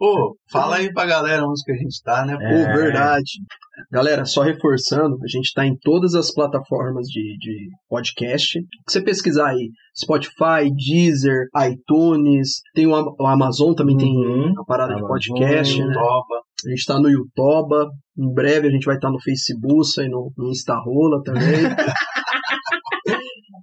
Pô, fala aí pra galera onde que a gente tá, né? Pô, É. verdade. Galera, só reforçando, a gente tá em todas as plataformas de, de podcast. Se você pesquisar aí, Spotify, Deezer, iTunes, tem o, Am- o Amazon também tem Uhum. a parada de Amazon, podcast, né? Topa. A gente tá no YouTube, em breve a gente vai estar no Facebook e no, no Instarola também.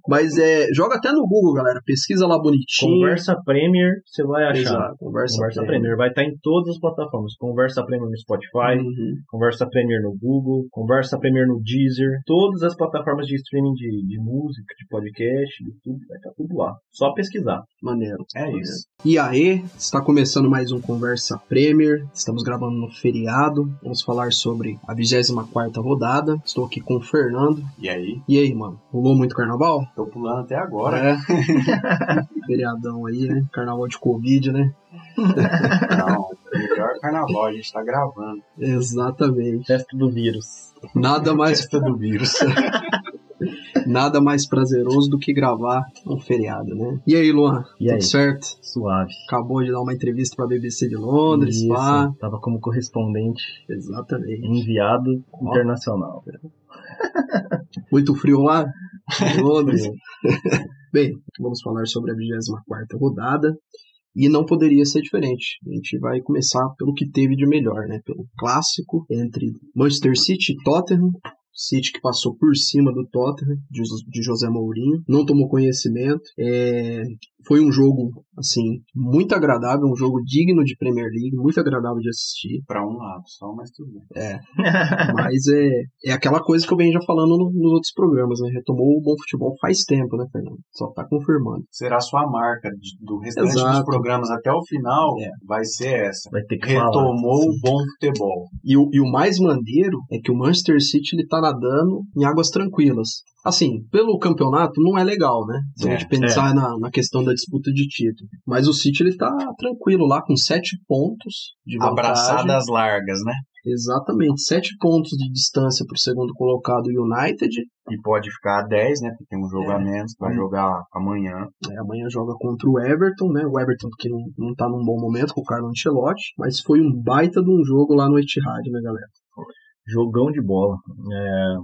Mas é, joga até no Google, galera. Pesquisa lá bonitinho. Conversa Premier, você vai achar. Exato, conversa, Conversa Premier. Premier vai estar em todas as plataformas. Conversa Premier no Spotify, Uhum. Conversa Premier no Google, Conversa Premier no Deezer, todas as plataformas de streaming de, de música, de podcast, de tudo, vai estar tudo lá. Só pesquisar. Maneiro. É maneiro. isso. E aí, está começando mais um Conversa Premier. Estamos gravando no feriado. Vamos falar sobre a 24 rodada. Estou aqui com o Fernando. E aí? E aí, mano? Rolou muito carnaval? Tô pulando até agora. É. Feriadão aí, né? Carnaval de Covid, né? Não, melhor carnaval, a gente tá gravando. Exatamente. Festa do vírus. Nada mais, Festa do vírus. nada mais prazeroso do que gravar um feriado, né? E aí, Luan? E tudo aí? certo? Suave. Acabou de dar uma entrevista pra BBC de Londres, Isso, pá. Tava como correspondente Exatamente. enviado Ó. internacional. Muito frio lá Londres. Bem, vamos falar sobre a 24 rodada. E não poderia ser diferente. A gente vai começar pelo que teve de melhor, né? Pelo clássico entre Manchester City e Tottenham. City que passou por cima do Tottenham, de, Jos- de José Mourinho. Não tomou conhecimento. É, foi um jogo, assim, muito agradável. Um jogo digno de Premier League. Muito agradável de assistir. pra um lado só, mas tudo bem. Mas é, é aquela coisa que eu venho já falando no- nos outros programas, né? Retomou o bom futebol faz tempo, né, Fernando? Só tá confirmando. Será sua marca de- do restante Exato. dos programas até o final, É. vai ser essa. Vai ter que falar. Retomou o bom futebol. E o, e o mais maneiro é que o Manchester City ele tá nadando em águas tranquilas. Assim, pelo campeonato não é legal, né? Se a É, gente pensar na, na questão da disputa de título. Mas o City ele tá tranquilo lá, com sete pontos de vantagem. Abraçadas largas, né? Exatamente, sete pontos de distância pro segundo colocado United. E pode ficar a 10, né? Porque tem um jogo É. a menos, vai Hum. jogar amanhã. É, amanhã joga contra o Everton, né? O Everton que não, não tá num bom momento com o Carlo Ancelotti, mas foi um baita de um jogo lá no Etihad, né, galera? Jogão de bola. É,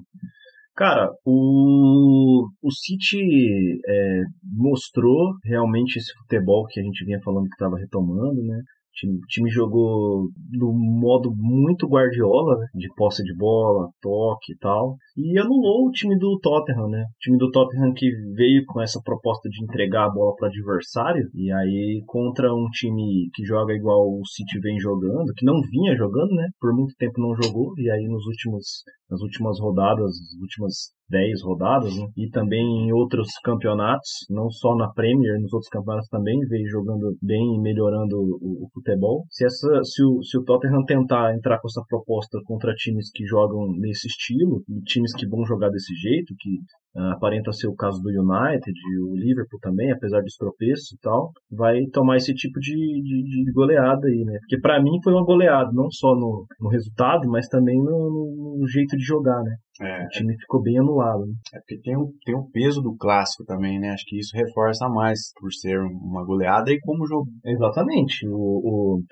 Cara, o, o City é, mostrou realmente esse futebol que a gente vinha falando que estava retomando, né? O time, o time jogou no modo muito Guardiola, né? de posse de bola, toque e tal. E anulou o time do Tottenham, né? O time do Tottenham que veio com essa proposta de entregar a bola para adversário. E aí, contra um time que joga igual o City vem jogando, que não vinha jogando, né? Por muito tempo não jogou. E aí, nos últimos, nas últimas rodadas, nas últimas 10 rodadas, né? E também em outros campeonatos, não só na Premier, nos outros campeonatos também, veio jogando bem e melhorando o, o futebol. Se, essa, se, o, se o Tottenham tentar entrar com essa proposta contra times que jogam nesse estilo, e times que vão jogar desse jeito, que aparenta ser o caso do United, o Liverpool também, apesar dos tropeços e tal, vai tomar esse tipo de, de, de goleada aí, né? Porque pra mim foi uma goleada, não só no, no resultado, mas também no, no- no jeito de jogar, né? É, O time ficou bem anulado. Né? é porque tem o, tem o peso do clássico também, né? Acho que isso reforça mais por ser uma goleada e como jogo. Exatamente. O, o,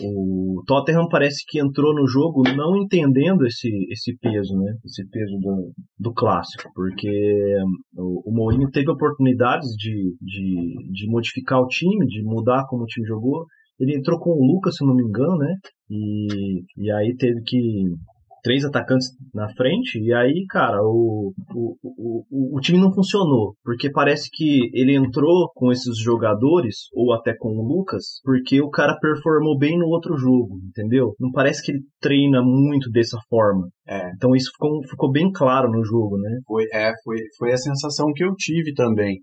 o Tottenham parece que entrou no jogo não entendendo esse, esse peso, né? Esse peso do, do clássico, porque o, o Mourinho teve oportunidades de, de, de modificar o time, de mudar como o time jogou. Ele entrou com o Lucas, se não me engano, né? E, e aí teve que três atacantes na frente, e aí, cara, o, o, o, o time não funcionou, porque parece que ele entrou com esses jogadores, ou até com o Lucas, porque o cara performou bem no outro jogo, entendeu? Não parece que ele treina muito dessa forma. É. Então isso ficou, ficou bem claro no jogo, né? Foi, é, foi, foi a sensação que eu tive também.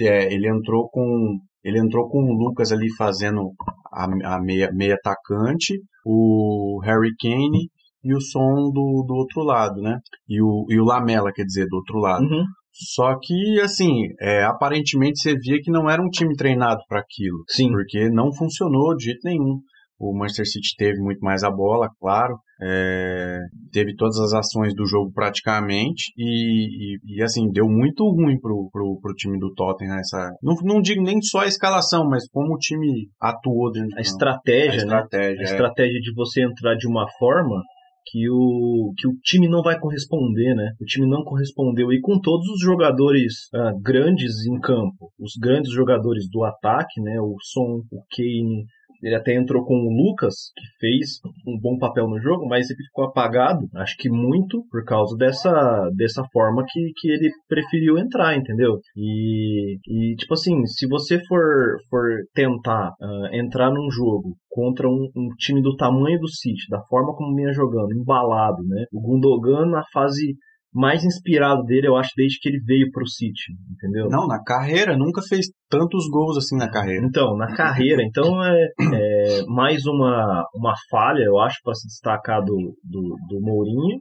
É, ele entrou com ele entrou com o Lucas ali fazendo a, a meia, meia atacante, o Harry Kane e o som do, do outro lado, né? E o, e o Lamela, quer dizer, do outro lado. Uhum. Só que, assim, é, aparentemente você via que não era um time treinado para aquilo. Sim. Porque não funcionou de jeito nenhum. O Manchester City teve muito mais a bola, claro. É, teve todas as ações do jogo praticamente e, e, e, assim deu muito ruim pro, pro, pro time do Tottenham essa não, não digo nem só a escalação mas como o time atuou dentro a estratégia, a estratégia, né? a estratégia de você entrar de uma forma que o, que o time não vai corresponder, né? O time não correspondeu. E com todos os jogadores ah, grandes em campo, os grandes jogadores do ataque, né? O Son, o Kane, ele até entrou com o Lucas, que fez um bom papel no jogo, mas ele ficou apagado, acho que muito por causa dessa, dessa forma que, que ele preferiu entrar, entendeu? E, e tipo assim, se você for, for tentar uh, entrar num jogo contra um, um, time do tamanho do City, da forma como vinha jogando, embalado, né? O Gundogan na fase mais inspirado dele, eu acho, desde que ele veio pro City, entendeu? Não, na carreira, nunca fez tantos gols assim na carreira. Então, na carreira, então é, é mais uma, uma falha, eu acho, para se destacar do, do, do Mourinho,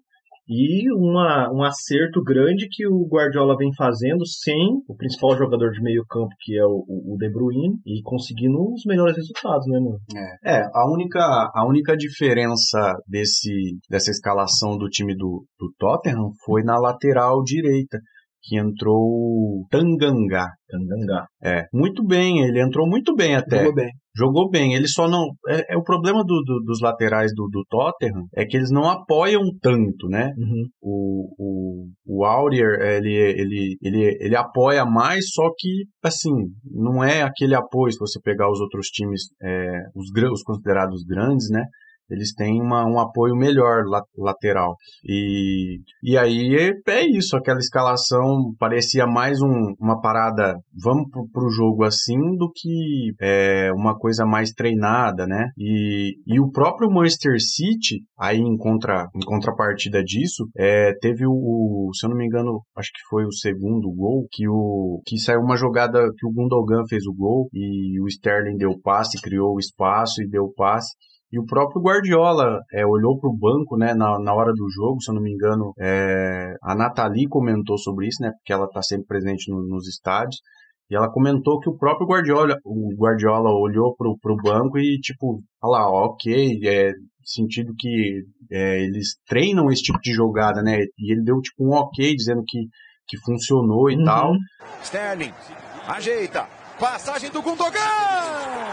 e uma, um acerto grande que o Guardiola vem fazendo sem o principal jogador de meio campo, que é o, o De Bruyne, e conseguindo os melhores resultados, né, mano? É, é a, única, a única diferença desse, dessa escalação do time do, do Tottenham foi na lateral direita, que entrou Tanganga. Tanganga. É, muito bem, ele entrou muito bem até. Jogou bem. Jogou bem, ele só não. É, é o problema do, do, dos laterais do, do Tottenham é que eles não apoiam tanto, né? Uhum. O, o, o Aurier, ele, ele, ele, ele apoia mais, só que, assim, não é aquele apoio, se você pegar os outros times, é, os, os considerados grandes, né? Eles têm uma, um apoio melhor lateral. E, e aí é, é isso, aquela escalação parecia mais um, uma parada, vamos pro jogo assim, do que é, uma coisa mais treinada, né? E, e o próprio Manchester City, aí em, contra, em contrapartida disso, é, teve o, o, se eu não me engano, acho que foi o segundo gol, que, o, que saiu uma jogada que o Gundogan fez o gol e o Sterling deu passe, criou o espaço e deu passe. E o próprio Guardiola é, olhou para o banco né, na, na hora do jogo, se eu não me engano, é, a Nathalie comentou sobre isso, né, porque ela está sempre presente no, nos estádios. E ela comentou que o próprio Guardiola, o Guardiola olhou pro, pro banco e, tipo, olha lá, ok, é, sentido que é, eles treinam esse tipo de jogada, né? E ele deu, tipo, um ok, dizendo que, que funcionou e uhum. tal. Sterling, ajeita, passagem do Gundogan!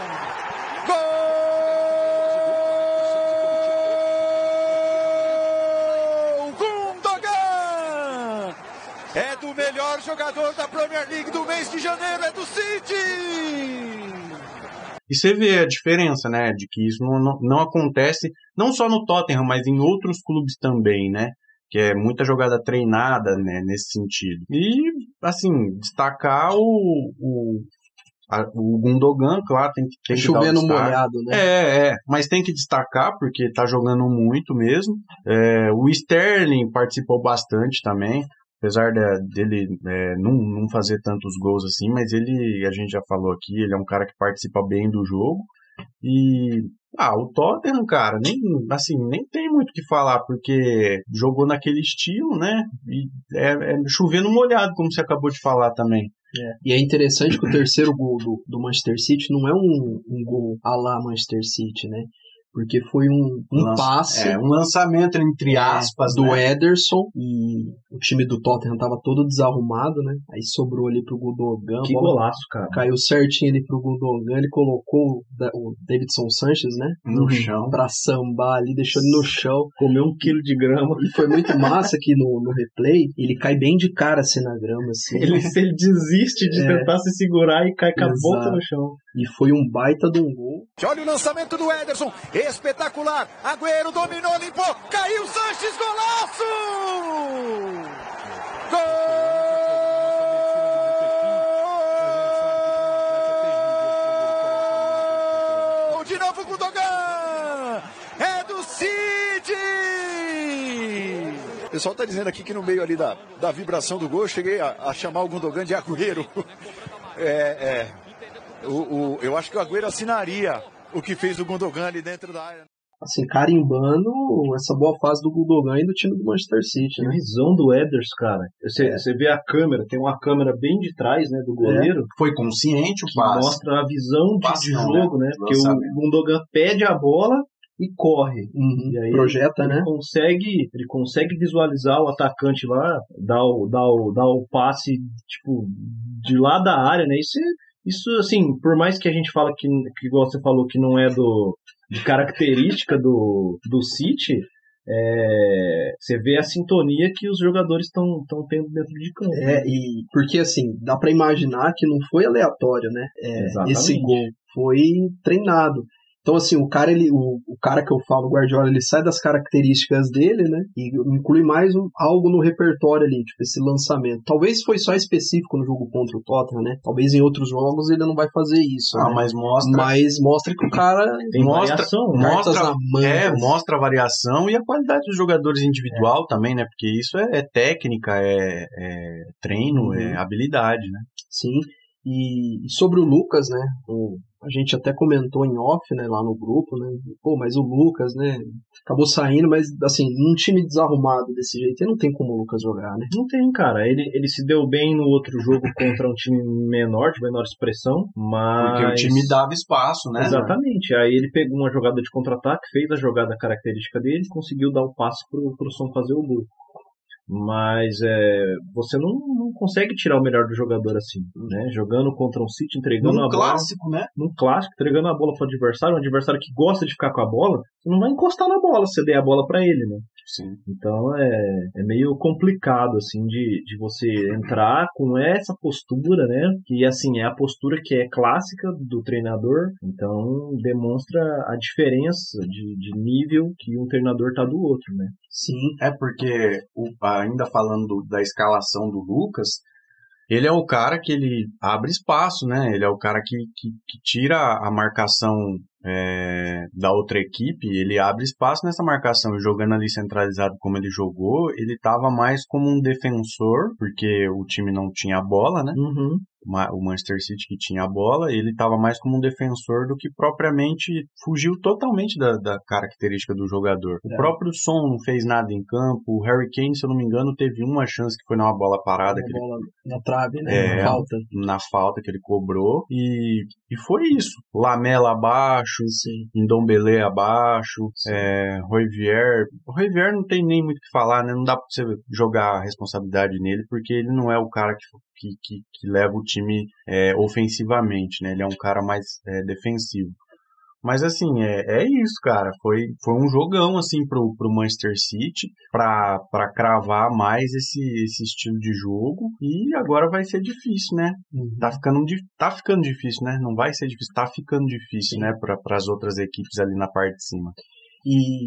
É do melhor jogador da Premier League do mês de janeiro, é do City! E você vê a diferença, né, de que isso não, não, não acontece não só no Tottenham, mas em outros clubes também, né? que é muita jogada treinada né, nesse sentido. E, assim, destacar o, o, a, o Gundogan, claro, tem que, tem que Chover no molhado, né? É, é, mas tem que destacar porque tá jogando muito mesmo. É, o Sterling participou bastante também apesar de, dele é, não, não fazer tantos gols assim, mas ele, a gente já falou aqui, ele é um cara que participa bem do jogo. E ah, o Tottenham, cara, nem assim, nem tem muito o que falar, porque jogou naquele estilo, né? E é, é chovendo molhado, como você acabou de falar também. É. E é interessante que o terceiro gol do, do Manchester City não é um, um gol à la Manchester City, né? Porque foi um, um Lança, passe. É, um lançamento, entre é, aspas, do né? Ederson. E o time do Tottenham tava todo desarrumado, né? Aí sobrou ali pro Gundogan. Que golaço, cara. Caiu certinho ali pro Gundogan. Ele colocou o Davidson Sanches, né? No uhum. chão. Pra sambar ali, deixou ele no chão. Comeu um quilo de grama. E foi muito massa que no, no replay. Ele cai bem de cara assim na grama, assim. Ele, ele desiste de é. tentar se segurar e cai com a boca no chão. E foi um baita de um gol. Olha o lançamento do Ederson espetacular. Agüero dominou, limpou, caiu Sanches, golaço! Gol! De novo com o Dogan! É do City! O pessoal está dizendo aqui que no meio ali da, da vibração do gol, eu cheguei a, a chamar o Gundogan de Agüero. É, é, o, o, eu acho que o Agüero assinaria o que fez o Gundogan ali dentro da área. assim, carimbando essa boa fase do Gundogan e do time do Manchester City, né? visão do Eders, cara. Você, É. você vê a câmera, tem uma câmera bem de trás, né, do goleiro, Foi consciente o que passe. mostra a visão de, Passe de jogo, né? Porque o. Gundogan pede a bola e corre. Uhum. E aí Projeta, ele né? consegue, ele consegue visualizar o atacante lá, dar o, dar o, dar o passe, tipo, de lá da área, né? Isso, é- isso assim, por mais que a gente fala que, que igual você falou, que não é do, de característica do, do City, é, você vê a sintonia que os jogadores estão tendo dentro de campo. É, e porque assim, dá pra imaginar que não foi aleatório, né? É, Exatamente. esse gol foi treinado. Então, assim, o cara, ele, o, o cara que eu falo, o Guardiola, ele sai das características dele, né? E inclui mais um- algo no repertório ali, tipo, esse lançamento. Talvez foi só específico no jogo contra o Tottenham, né? Talvez em outros jogos ele não vai fazer isso. Ah, né? mas mostra. Mas mostra que o cara Tem mostra- variação, né? mostra- manga. É, mostra a variação e a qualidade dos jogadores individual também, né? Porque isso é, é técnica, é, é treino, Uhum. é habilidade, né? Sim. E, e sobre o Lucas, né? o- a gente até comentou em off, né, lá no grupo, né? Pô, mas o Lucas, né? Acabou saindo, mas assim, num time desarrumado desse jeito, não tem como o Lucas jogar, né? Não tem, cara. Ele, ele se deu bem no outro jogo contra um time menor, de menor expressão, mas. Porque o time dava espaço, né? Exatamente. Aí ele pegou uma jogada de contra-ataque, fez a jogada característica dele e conseguiu dar o passe pro, pro Som fazer o gol. Mas é, você não, não consegue tirar o melhor do jogador assim, né? Jogando contra um City, entregando Num a bola. clássico, né? Num clássico, entregando a bola pro adversário, um adversário que gosta de ficar com a bola, não vai encostar na bola se você der a bola para ele, né? Sim. Então é, é meio complicado, assim, de, de você entrar com essa postura, né? Que, assim, é a postura que é clássica do treinador. Então demonstra a diferença de, de nível que um treinador tá do outro, né? Sim. É porque, o- ainda falando do- da escalação do Lucas, ele é o cara que ele abre espaço, né? Ele é o cara que, que, que tira a marcação é, da outra equipe, ele abre espaço nessa marcação. Jogando ali centralizado como ele jogou, ele estava mais como um defensor, porque o time não tinha a bola, né? Uhum. O Manchester City que tinha a bola, ele estava mais como um defensor do que propriamente fugiu totalmente da, da característica do jogador. O É. próprio Son não fez nada em campo, o Harry Kane, se eu não me engano, teve uma chance que foi numa bola parada Uma ele- bola na trave, né? É. Na falta. na falta que ele cobrou e, e foi isso. Lamela abaixo, Sim. Ndombele abaixo, é, Roivier. O Roivier não tem nem muito o que falar, né? Não dá pra você jogar a responsabilidade nele, porque ele não é o cara que, que, que, que leva o time é, ofensivamente, né? Ele é um cara mais é, defensivo. Mas assim, é, é isso, cara. Foi, foi um jogão, assim, pro, pro Manchester City pra, pra cravar mais esse, esse estilo de jogo. E agora vai ser difícil, né? Uhum. Tá ficando, tá ficando difícil, né? Não vai ser difícil, tá ficando difícil, Sim. né? Para as outras equipes ali na parte de cima. E,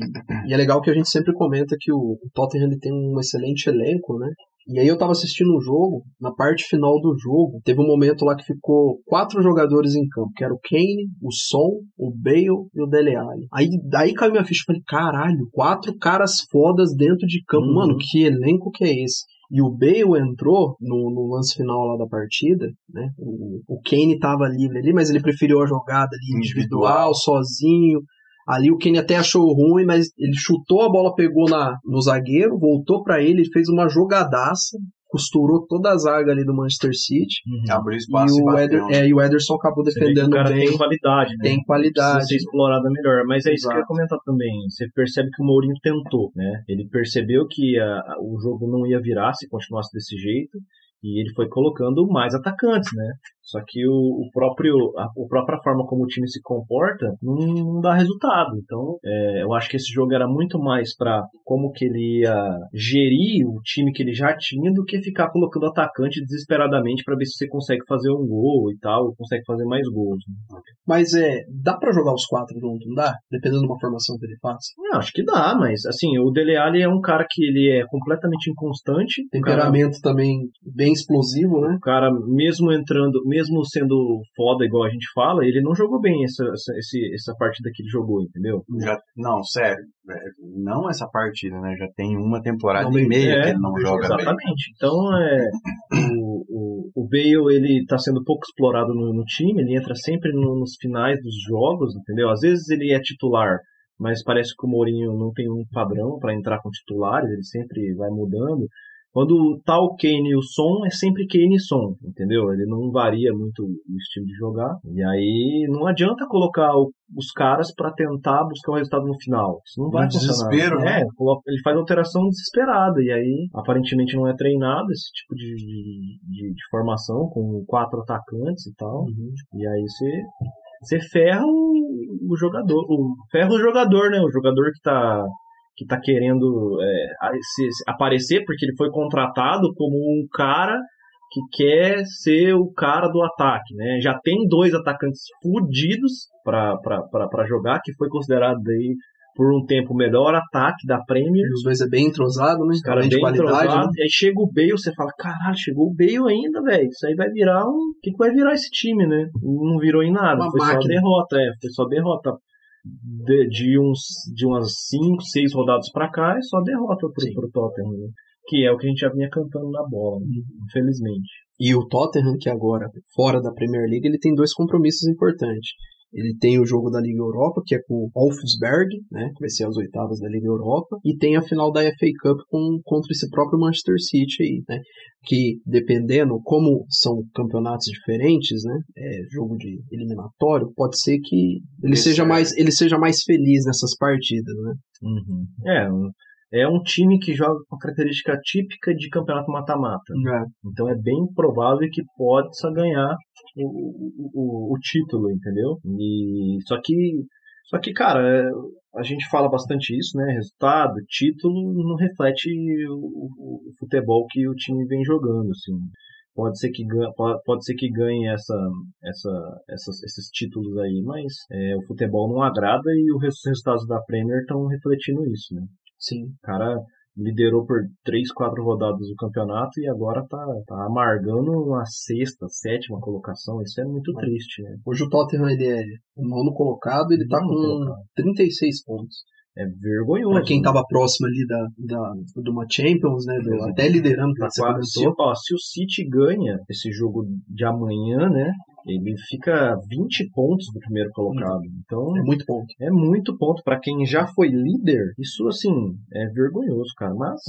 e é legal que a gente sempre comenta que o, o Tottenham ele tem um excelente elenco, né? E aí eu tava assistindo o jogo, na parte final do jogo, teve um momento lá que ficou quatro jogadores em campo, que era o Kane, o Son, o Bale e o Dele Alli. Aí daí caiu minha ficha, falei, caralho, quatro caras fodas dentro de campo. Uhum. Mano, que elenco que é esse? E o Bale entrou no, no lance final lá da partida, né? O, o Kane tava livre ali, mas ele preferiu a jogada ali individual, Individual. sozinho. Ali o Kane até achou ruim, mas ele chutou a bola, pegou na, no zagueiro, voltou pra ele, fez uma jogadaça, costurou toda a zaga ali do Manchester City. Abriu E espaço e, o, bateu, Eder, é, e o Ederson acabou Você vê que defendendo o cara bem. tem qualidade, né? Tem qualidade. Precisa ser explorada melhor. Mas é isso que eu ia Exato. comentar também. Você percebe que o Mourinho tentou, né? Ele percebeu que a- o jogo não ia virar se continuasse desse jeito. E ele foi colocando mais atacantes, né? Só que o, o próprio, a, a própria forma como o time se comporta não, não dá resultado. Então, é, eu acho que esse jogo era muito mais para como que ele ia gerir o time que ele já tinha do que ficar colocando atacante desesperadamente para ver se você consegue fazer um gol e tal, ou consegue fazer mais gols. né? Mas é, dá pra jogar os quatro juntos, não dá? Dependendo de uma formação que ele faça. Acho que dá, mas assim, o Dele Alli é um cara que ele é completamente inconstante. O cara, Temperamento também bem explosivo, né? o cara, mesmo entrando, mesmo sendo foda, igual a gente fala, ele não jogou bem essa, essa, esse- essa partida que ele jogou, entendeu? Já, não, sério. é, Não essa partida, né? Já tem uma temporada Não, e meia é, que ele não joga bem. Exatamente. Então, é, o, o, o Bale, ele tá sendo pouco explorado no, no time, ele entra sempre no- nos finais dos jogos, entendeu? Às vezes ele é titular, mas parece que o Mourinho não tem um padrão para entrar com titulares, ele sempre vai mudando. Quando tá o Kane e o Son, é sempre Kane e Son, entendeu? Ele não varia muito o estilo de jogar. E aí não adianta colocar o, os caras para tentar buscar o resultado no final. Isso não vai No funcionar. desespero, né? É, ele faz alteração desesperada. E aí, aparentemente, não é treinado esse tipo de, de, de- de formação com quatro atacantes e tal. E aí você. Você ferra o, o jogador. O, ferra o jogador, né? O jogador que tá que tá querendo é, aparecer porque ele foi contratado como um cara que quer ser o cara do ataque, né? Já tem dois atacantes fudidos para jogar, que foi considerado aí por um tempo o melhor ataque da Premier. E os dois é bem entrosado, né? Os caras Além de bem qualidade, entrosados. né? Aí chega o Bale, você fala, caralho, chegou o Bale ainda, velho. Isso aí vai virar um. O que, que vai virar esse time, né? Não virou em nada. Uma foi só máquina. derrota, é. Foi só derrota. De, de, uns, de umas 5, 6 rodadas pra cá, é só derrota pro, Sim. pro Tottenham, né? Que é o que a gente já vinha cantando na bola, né? infelizmente. E o Tottenham, que agora, fora da Premier League, ele tem dois compromissos importantes. Ele tem o jogo da Liga Europa, que é com o Wolfsberg, né, que vai ser as oitavas da Liga Europa, e tem a final da FA Cup com, contra esse próprio Manchester City aí, né, que dependendo como são campeonatos diferentes, né, é, jogo de eliminatório, pode ser que ele Esse seja é- mais ele seja mais feliz nessas partidas, né? É, um- é um time que joga com a característica típica de campeonato mata-mata. Então é bem provável que possa ganhar o, o, o, título, entendeu? E só que só que cara, é, a gente fala bastante isso, né? Resultado, título não reflete o, o- futebol que o time vem jogando, assim. Pode ser que ganhe, pode ser que ganhe essa, essa, essas, esses títulos aí, mas é, o futebol não agrada e os resultados da Premier estão refletindo isso, né? Sim. O cara liderou por três, quatro rodadas o campeonato e agora tá, tá amargando uma sexta, sétima colocação. Isso é muito triste, né? Hoje o Tottenham ele é o nono colocado, ele tá Nono com colocado. 36 pontos. É vergonhoso. Pra quem né? tava próximo ali da, da, de uma Champions, né? do- até liderando, Tá se, ó, se o City ganha esse jogo de amanhã, né? Ele fica 20 pontos do primeiro colocado. Então É muito ponto. é muito ponto para quem já foi líder. Isso assim é vergonhoso, cara. Mas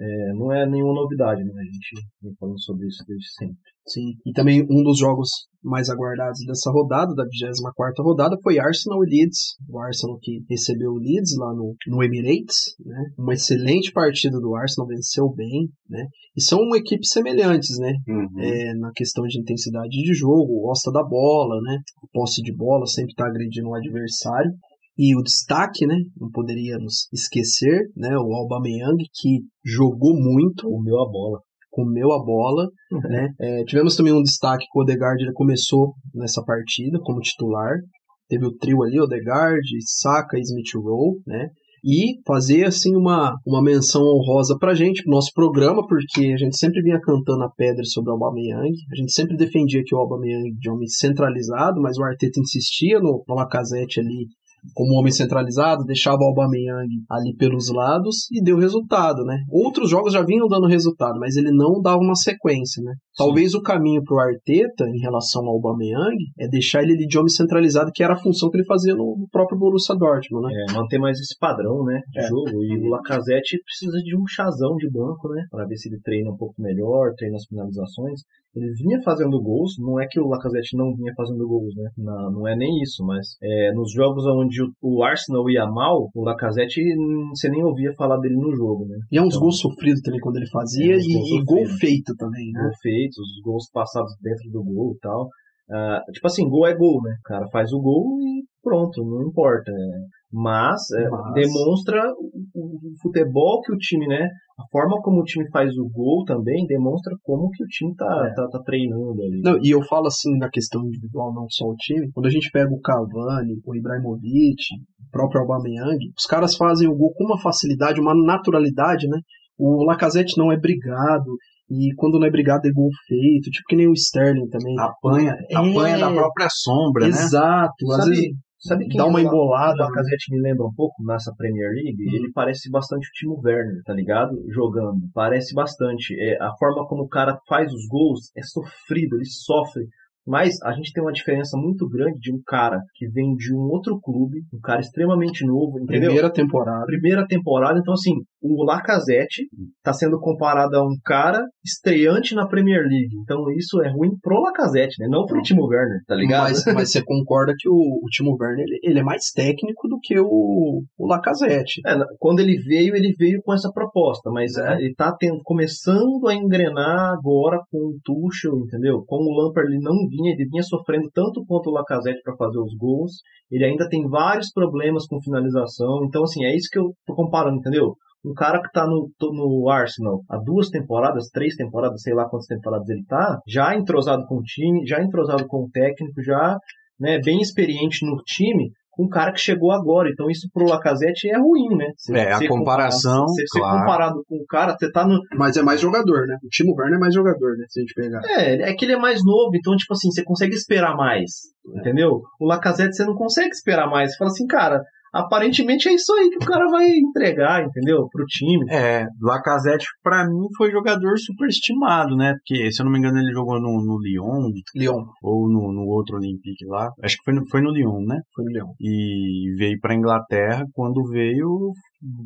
é, não é nenhuma novidade, né? A gente vem falando sobre isso desde sempre. Sim. E também um dos jogos mais aguardados dessa rodada, da 24 rodada, foi Arsenal e Leeds. O Arsenal que recebeu o Leeds lá no, no Emirates, né? Uma excelente partida do Arsenal, venceu bem, né? E são equipes semelhantes, né? Uhum. é, na questão de intensidade de jogo, gosta da bola, né? Posse de bola, sempre está agredindo o adversário. E o destaque, né? Não poderíamos esquecer, né? O Aubameyang que jogou muito, Comeu a bola. comeu a bola, né? É, tivemos também um destaque que o Odegaard ele começou nessa partida como titular. Teve o trio ali, Odegaard, Saka e Smith Rowe, né? E fazer assim uma, uma menção honrosa pra gente, pro nosso programa, porque a gente sempre vinha cantando a pedra sobre o Aubameyang. A gente sempre defendia que o Aubameyang de homem centralizado, mas o Arteta insistia no, no Lacazette ali como homem centralizado, deixava o Aubameyang ali pelos lados e deu resultado, né? Outros jogos já vinham dando resultado, mas ele não dava uma sequência, né? Talvez o caminho pro Arteta em relação ao Aubameyang é deixar ele de homem centralizado, que era a função que ele fazia no no próprio Borussia Dortmund, né? É, manter mais esse padrão, né, de É. jogo. E o Lacazette precisa de um chazão de banco, né, para ver se ele treina um pouco melhor, treina as finalizações. Ele vinha fazendo gols, não é que o Lacazette não vinha fazendo gols, né, não, não é nem isso, mas é, nos jogos onde o, o Arsenal ia mal, o Lacazette, você nem ouvia falar dele no jogo, né. E é uns Então, gols sofridos também quando ele fazia É, e, e gol feito também, né? gol feitos, os gols passados dentro do gol e tal. Ah, tipo assim, gol é gol, né? O cara faz o gol e pronto, não importa. né? Mas, é, Mas- demonstra o, o futebol que o time, né? A forma como o time faz o gol também demonstra como que o time tá, É. tá, tá treinando ali. Não, e eu falo assim na questão individual, não só o time. Quando a gente pega o Cavani, o Ibrahimovic, o próprio Aubameyang, os caras fazem o gol com uma facilidade, uma naturalidade, né? O Lacazette não é brigado, e quando não é brigado é gol feito, tipo que nem o Sterling também. Apanha, É. apanha da própria sombra, né? Exato, às Sabe- vezes Sabe quem dá uma embolada. né? O Lacazette me lembra um pouco nessa Premier League. Uhum. Ele parece bastante o Timo Werner, tá ligado? Jogando. Parece bastante. É, a forma como o cara faz os gols é sofrido, ele sofre. Mas a gente tem uma diferença muito grande de um cara que vem de um outro clube, um cara extremamente novo, entendeu? Primeira temporada. Primeira temporada, então assim, o Lacazette está sendo comparado a um cara estreante na Premier League. Então isso é ruim pro Lacazette, né? Não pro Timo Werner, tá ligado? Mas, mas você concorda que o, o Timo Werner ele, ele é mais técnico do que o, o Lacazette. É, quando ele veio, ele veio com essa proposta, mas É. ele tá tendo, começando a engrenar agora com o Tuchel, entendeu? Como o Lampard ele não vinha, ele vinha sofrendo tanto quanto o Lacazette para fazer os gols, ele ainda tem vários problemas com finalização, então assim, é isso que eu tô comparando, entendeu? Um cara que tá no, no Arsenal há duas temporadas, três temporadas, sei lá quantas temporadas ele tá, já entrosado com o time, já entrosado com o técnico, já né, bem experiente no time, um cara que chegou agora. Então isso pro Lacazette é ruim, né? Você- É, a comparação, Você ser claro. comparado com o cara, você tá no... Mas é mais jogador, né? O Timo Werner é mais jogador, né? Se a gente pegar. É, é que ele é mais novo, então, tipo assim, você consegue esperar mais, entendeu? O Lacazette você não consegue esperar mais. Você fala assim, cara, aparentemente é isso aí que o cara vai entregar, entendeu? Pro time. É, Lacazette pra mim foi jogador superestimado, né? Porque, se eu não me engano, ele jogou no, no Lyon Leon. ou no, no outro Olympique lá. Acho que foi no, foi no Lyon, né? Foi no Leon. E veio pra Inglaterra. Quando veio,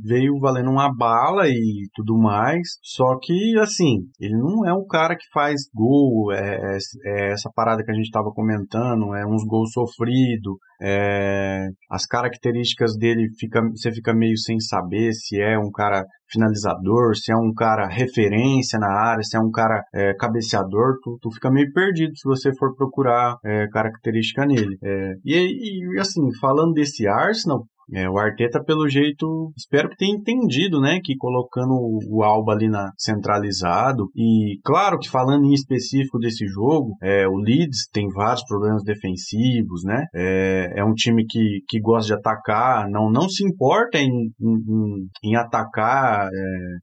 veio valendo uma bala e tudo mais. Só que, assim, ele não é um cara que faz gol, é, é essa parada que a gente tava comentando, é uns gols sofridos, é, as características dele fica, você fica meio sem saber se é um cara finalizador, se é um cara referência na área, se é um cara é, cabeceador, tu, tu fica meio perdido se você for procurar é, característica nele. É, e, e, assim, falando desse Arsenal, é, o Arteta, pelo jeito, espero que tenha entendido, né? Que colocando o, Alba ali na centralizado. E claro que falando em específico desse jogo, é, o Leeds tem vários problemas defensivos, né? É, é um time que, que gosta de atacar, não, não se importa em, em, em atacar é,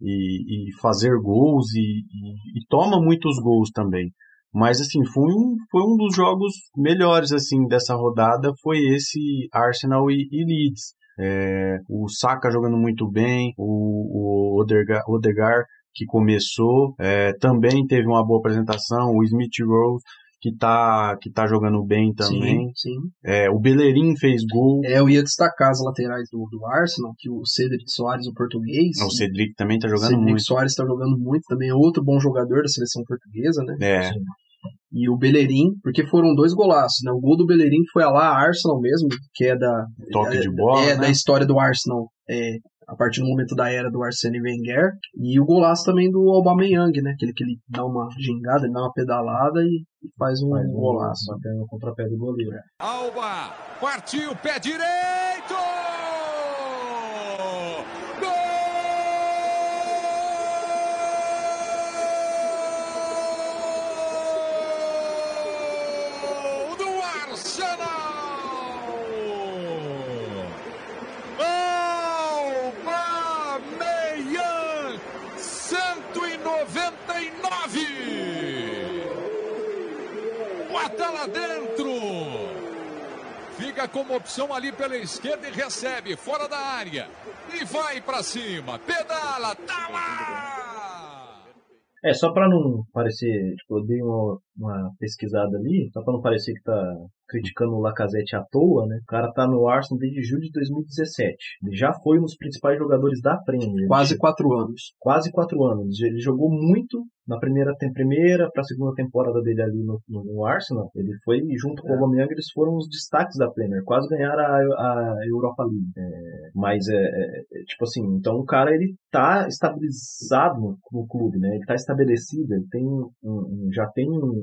e, e fazer gols e, e, e toma muitos gols também. Mas assim, foi um, foi um dos jogos melhores assim dessa rodada, foi esse Arsenal e, e Leeds. É, o Saka jogando muito bem, o, o Odegaard, Odegaard que começou, é, também teve uma boa apresentação, o Smith Rowe que tá, que tá jogando bem também. Sim, sim. É, o Bellerin fez gol. É, eu ia destacar as laterais do, do Arsenal, que o Cedric Soares, o português. O Cedric também tá jogando Cedric muito. Soares tá jogando muito também, é outro bom jogador da seleção portuguesa, né? É, E o Bellerin, porque foram dois golaços, né? O gol do Bellerin foi a lá Arsenal mesmo, que é da toque é, de bola. é né? da história do Arsenal, é, a partir do momento da era do Arsene Wenger, e o golaço também do Aubameyang, né? Aquele que ele dá uma gingada, ele dá uma pedalada e, faz um Faz um golaço. Batendo no contrapé do goleiro. Alba, partiu, pé direito! Lá dentro! Fica como opção ali pela esquerda e recebe, fora da área. E vai pra cima, pedala, tá lá! É, só pra não parecer, tipo, eu dei uma, uma pesquisada ali, só pra não parecer que tá criticando o Lacazette à toa, né? O cara tá no Arsenal desde julho de 2017. Ele já foi um dos principais jogadores da Premier. Quase quatro anos. quase quatro anos. Ele jogou muito na primeira primeira para a segunda temporada dele ali no, no, no Arsenal. Ele foi junto com o Aubameyang, eles foram os destaques da Premier, quase ganharam a, a Europa League. É, mas é, é, é, tipo assim, então o cara ele tá estabilizado no, no clube, né? Ele tá estabelecido, ele tem um, um- já tem um,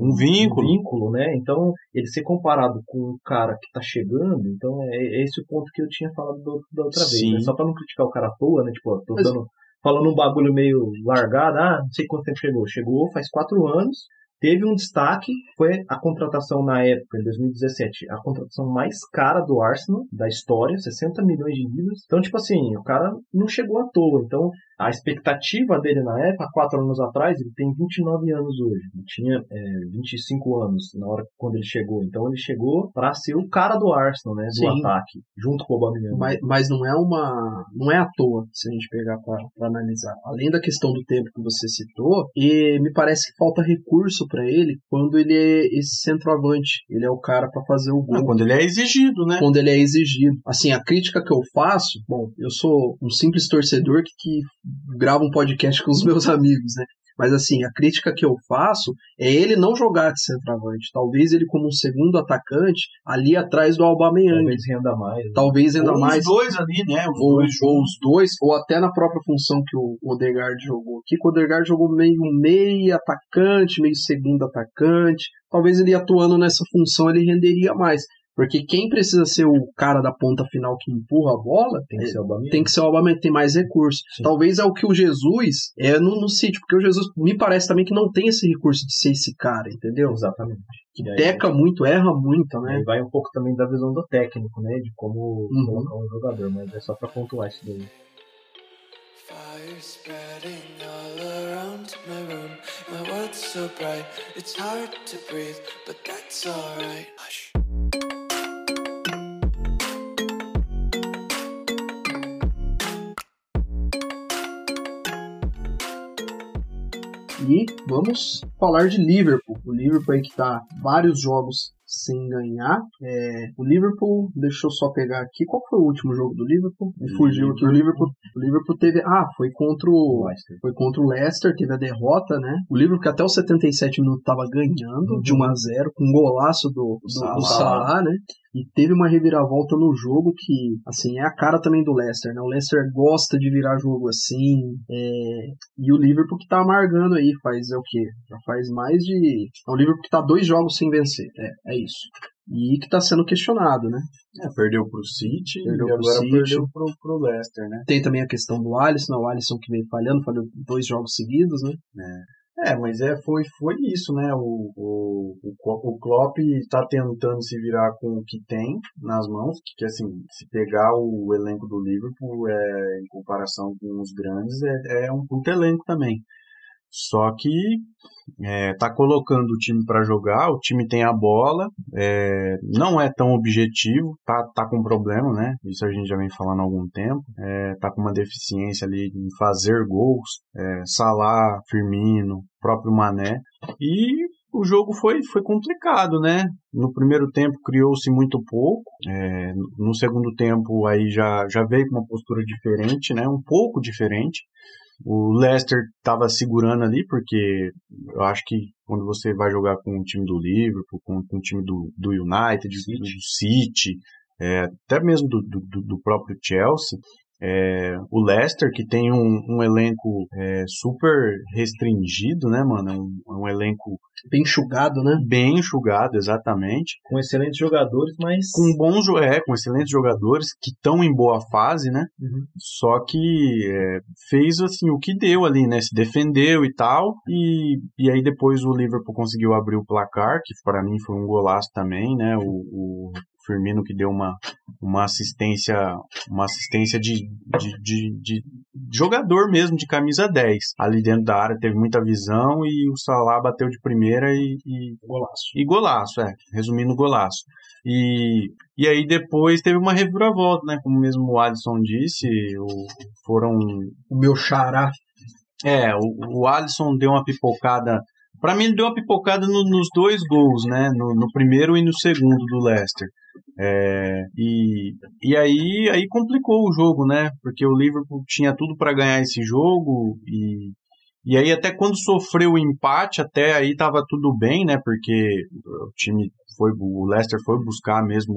Um vínculo. um vínculo, né? Então, ele ser comparado com um cara que tá chegando, então é, é esse o ponto que eu tinha falado do- da outra vez. Sim. Né? Só pra não criticar o cara à toa, né? Tipo, tô Mas- dando, falando um bagulho meio largado, ah, não sei quanto tempo chegou. Chegou faz quatro anos, teve um destaque, foi a contratação na época, em 2017, a contratação mais cara do Arsenal, da história, 60 milhões de libras. Então, tipo assim, o cara não chegou à toa. Então, a expectativa dele na época, há quatro anos atrás, ele tem 29 anos hoje. Ele tinha é, 25 anos na hora quando ele chegou. Então, ele chegou para ser o cara do Arsenal, né? Do Sim. ataque, junto com o Aubameyang. Mas, mas não é uma. não é à toa, se a gente pegar para analisar. Além da questão do tempo que você citou, e me parece que falta recurso para ele quando ele é esse centroavante. Ele é o cara para fazer o gol. Ah, quando ele é exigido, né? Quando ele é exigido. Assim, a crítica que eu faço, bom, eu sou um simples torcedor que, que grava um podcast com os meus amigos, né? Mas assim, a crítica que eu faço é ele não jogar de centroavante. Talvez ele como um segundo atacante ali atrás do Aubameyang. Talvez renda mais. né? Talvez ainda ou mais os dois ali, né? Os ou, dois ou os dois, ou até na própria função que o Odegaard jogou. Aqui que o Odegaard jogou meio meio atacante, meio segundo atacante. Talvez ele atuando nessa função ele renderia mais. Porque quem precisa ser o cara da ponta final que empurra a bola Tem que ser o Aubameyang. tem que ser o Aubameyang, tem mais recurso. Sim. Talvez é o que o Jesus é no, no City, porque o Jesus me parece também que não tem esse recurso de ser esse cara, entendeu? Exatamente. Que aí- peca muito, erra muito, né? Vai um pouco também da visão do técnico, né? De como Uhum. colocar um jogador, mas é só pra pontuar isso daí. Fire spreading all around my room. My world's so bright, it's hard to breathe, but that's alright. E vamos falar de Liverpool. O Liverpool aí que tá vários jogos sem ganhar. É, o Liverpool, deixa eu só pegar aqui. Qual foi o último jogo do Liverpool? Me fugiu aqui. O Liverpool, o Liverpool teve. Ah, foi contra o. Leicester. Foi contra o Leicester, teve a derrota, né? O Liverpool que até os 77 minutos tava ganhando de 1 a 0 com um golaço do, do, do. Salah, né? E teve uma reviravolta no jogo que, assim, é a cara também do Leicester, né? O Leicester gosta de virar jogo assim. é, E o Liverpool que tá amargando aí, faz é o quê? Já faz mais de. É o Liverpool que tá dois jogos sem vencer. É, é isso. E que tá sendo questionado, né? É, perdeu pro City Perdeu e pro agora City. perdeu pro, pro Leicester, né? Tem também a questão do Alisson, né? o Alisson que vem falhando, falhou dois jogos seguidos, né? É, mas é, foi, foi isso, né? O, o, o, o Klopp tá tentando se virar com o que tem nas mãos, que, que, assim, se pegar o elenco do Liverpool é, em comparação com os grandes, é, é um puto elenco também. Só que é, tá colocando o time para jogar, o time tem a bola, é, não é tão objetivo, tá, tá com problema, né? Isso a gente já vem falando há algum tempo. É, tá com uma deficiência ali em fazer gols, é, Salah, Firmino, próprio Mané. E o jogo foi, foi complicado, né? No primeiro tempo criou-se muito pouco, é, no segundo tempo aí já, já veio com uma postura diferente, né? Um pouco diferente. O Leicester estava segurando ali, porque eu acho que quando você vai jogar com o time do Liverpool, com, com o time do, do United, do, do City, é, até mesmo do, do, do próprio Chelsea, é, o Leicester, que tem um, um elenco é, super restringido, né, mano? É um, um elenco Bem enxugado, né? bem enxugado, exatamente. Com excelentes jogadores, mas Com bons é, com excelentes jogadores que estão em boa fase, né? Uhum. Só que é, fez assim o que deu ali, né? Se defendeu e tal. E, e aí depois o Liverpool conseguiu abrir o placar, que para mim foi um golaço também, né? O, o Firmino que deu uma, uma assistência, uma assistência de, de, de, de jogador mesmo, de camisa 10. Ali dentro da área teve muita visão e o Salah bateu de primeira e, e Golaço. e golaço, é. Resumindo, golaço. E, e aí depois teve uma reviravolta, né? Como mesmo o Alisson disse, o- foram... O meu xará. É, o, o Alisson deu uma pipocada... Pra mim ele deu uma pipocada no- nos dois gols, né? No, no primeiro e no segundo do Leicester. É, e, e aí, aí complicou o jogo, né? Porque o Liverpool tinha tudo para ganhar esse jogo e, e aí até quando sofreu o empate, até aí tava tudo bem, né? Porque o time foi, o Leicester foi buscar mesmo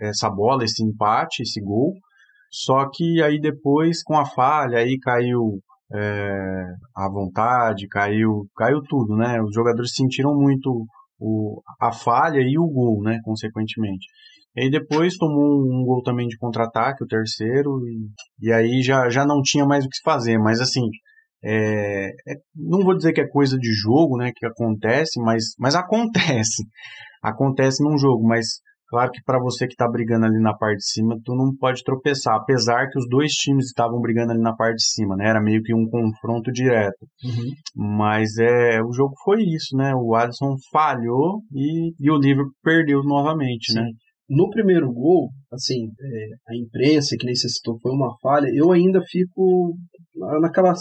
essa bola, esse empate, esse gol. Só que aí depois, com a falha, aí caiu é, a vontade, caiu, caiu tudo, né? Os jogadores sentiram muito o, a falha e o gol, né? Consequentemente. E aí depois tomou um gol também de contra-ataque, o terceiro, e, e aí já, já não tinha mais o que fazer. Mas assim, é, é- não vou dizer que é coisa de jogo, né? Que acontece, mas, mas acontece. Acontece num jogo, mas claro que para você que tá brigando ali na parte de cima, tu não pode tropeçar. Apesar que os dois times estavam brigando ali na parte de cima, né? Era meio que um confronto direto. Mas é, o jogo foi isso, né? O Alisson falhou e, e o Liverpool perdeu novamente, né? No primeiro gol, assim, é, a imprensa, que citou, foi uma falha. Eu ainda fico naquela,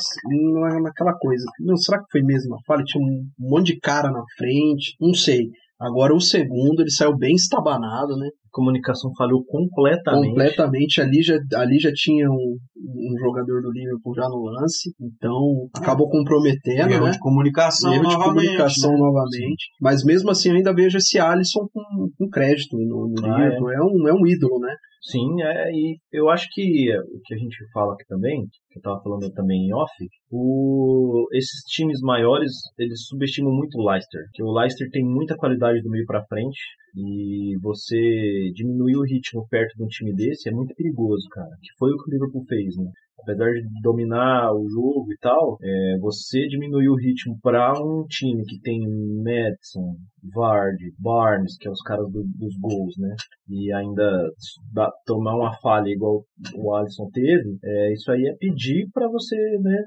naquela coisa. Não, será que foi mesmo a falha? Tinha um monte de cara na frente, não sei. Agora o segundo, ele saiu bem estabanado, né? Comunicação falhou completamente. Completamente. Ali já, ali já tinha um, um jogador do Liverpool já no lance, então acabou comprometendo, Erro né? de comunicação Erro de novamente. comunicação né? novamente. Mas mesmo assim, eu ainda vejo esse Alisson com, com crédito no, no Ah, Liverpool. É. um, é um ídolo, né? Sim, é, e eu acho que o que a gente fala aqui também, que eu tava falando também em off, o, esses times maiores, eles subestimam muito o Leicester, que o Leicester tem muita qualidade do meio pra frente, e você diminuir o ritmo perto de um time desse é muito perigoso, cara, que foi o que o Liverpool fez, né? Apesar de dominar o jogo e tal, é, você diminuir o ritmo para um time que tem Madison, Vardy, Barnes, que é os caras do- dos gols, né? E ainda dá- tomar uma falha igual o Alisson teve, é, isso aí é pedir para você, né?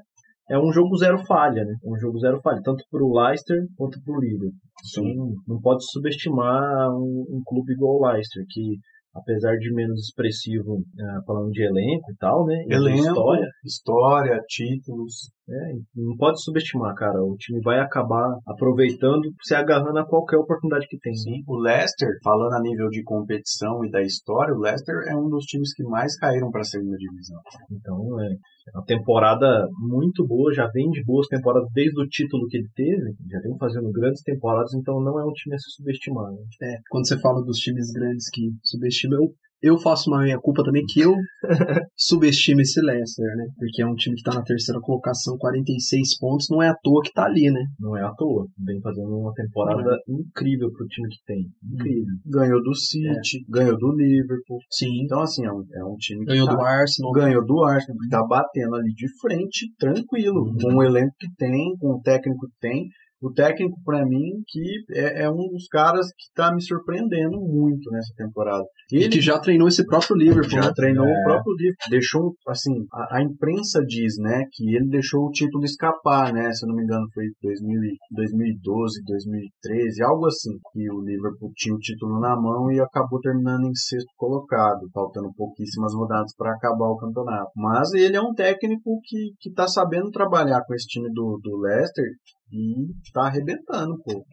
É um jogo zero falha, né? Um jogo zero falha, tanto pro Leicester quanto pro Liverpool. Então, não pode subestimar um, um clube igual o Leicester, que apesar de menos expressivo, ah, falando de elenco e tal, né? e Elenco, história, história, títulos. É, não pode subestimar, cara. O time vai acabar aproveitando, se agarrando a qualquer oportunidade que tem. né? Sim, o Leicester, falando a nível de competição e da história, o Leicester é um dos times que mais caíram para a segunda divisão. Então, é uma temporada muito boa, já vem de boas temporadas desde o título que ele teve, já vem fazendo grandes temporadas, então não é um time a se subestimar. né? É, quando você fala dos times grandes que subestimam, eu, eu faço uma minha culpa também que eu subestimo esse Leicester, né? Porque é um time que tá na terceira colocação, 46 pontos, não é à toa que tá ali, né? Não é à toa. Vem fazendo uma temporada incrível pro time que tem. Incrível. Ganhou do City, ganhou do Liverpool. Sim. Então, assim, é um, é um time que Ganhou tá- do Arsenal. ganhou do Arsenal, que tá batendo ali de frente, tranquilo, com o elenco que tem, com o técnico que tem. O técnico, pra mim, que é, é um dos caras que tá me surpreendendo muito nessa temporada. E que já treinou esse próprio Liverpool, já né? treinou É. o próprio livro. Deixou, assim, a, a imprensa diz, né, que ele deixou o título escapar, né? Se eu não me engano, foi 2000, e- 2012, 2013, algo assim. Que o Liverpool tinha o título na mão e acabou terminando em sexto colocado, faltando pouquíssimas rodadas para acabar o campeonato. Mas ele é um técnico que, que tá sabendo trabalhar com esse time do, do Leicester e tá arrebentando, pô.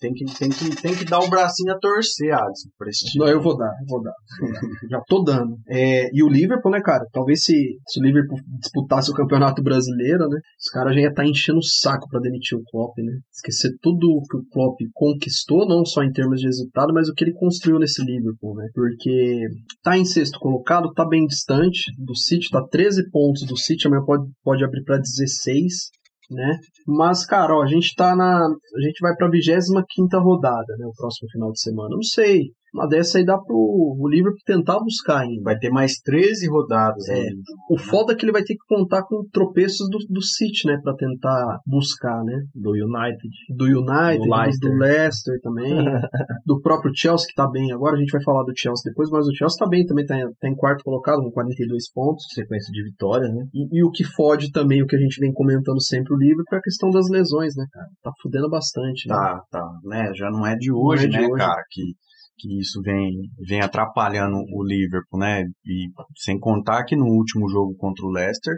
Tem que, tem, que, tem que dar o bracinho a torcer, Alisson, pra esse time. Não, eu vou dar, eu vou dar. Já tô dando. É, e o Liverpool, né, cara? Talvez se, se o Liverpool disputasse o Campeonato Brasileiro, né? Os caras já iam estar enchendo o saco pra demitir o Klopp, né? Esquecer tudo o que o Klopp conquistou, não só em termos de resultado, mas o que ele construiu nesse Liverpool, né? Porque tá em sexto colocado, tá bem distante do City, tá 13 pontos do City, amanhã pode, pode abrir pra 16 né? Mas, cara, ó, a gente tá na. A gente vai pra 25 rodada, né? O próximo final de semana. Não sei. Uma dessa aí dá pro o Liverpool tentar buscar ainda. Vai ter mais 13 rodadas É. ainda. O foda é que ele vai ter que contar com tropeços do, do City, né? Pra tentar buscar, né? Do United. Do United, Do Leicester. do Leicester também. do próprio Chelsea, que tá bem agora. A gente vai falar do Chelsea depois, mas o Chelsea tá bem também. Tá, em- tá em quarto colocado, com 42 pontos. Sequência de vitórias, né? E, e o que fode também, o que a gente vem comentando sempre o Liverpool, é a questão das lesões, né, cara? Tá fudendo bastante, né? Tá, tá, né? Já não é de hoje, é de né, hoje. cara, que, que isso vem, vem atrapalhando o Liverpool, né? E sem contar que no último jogo contra o Leicester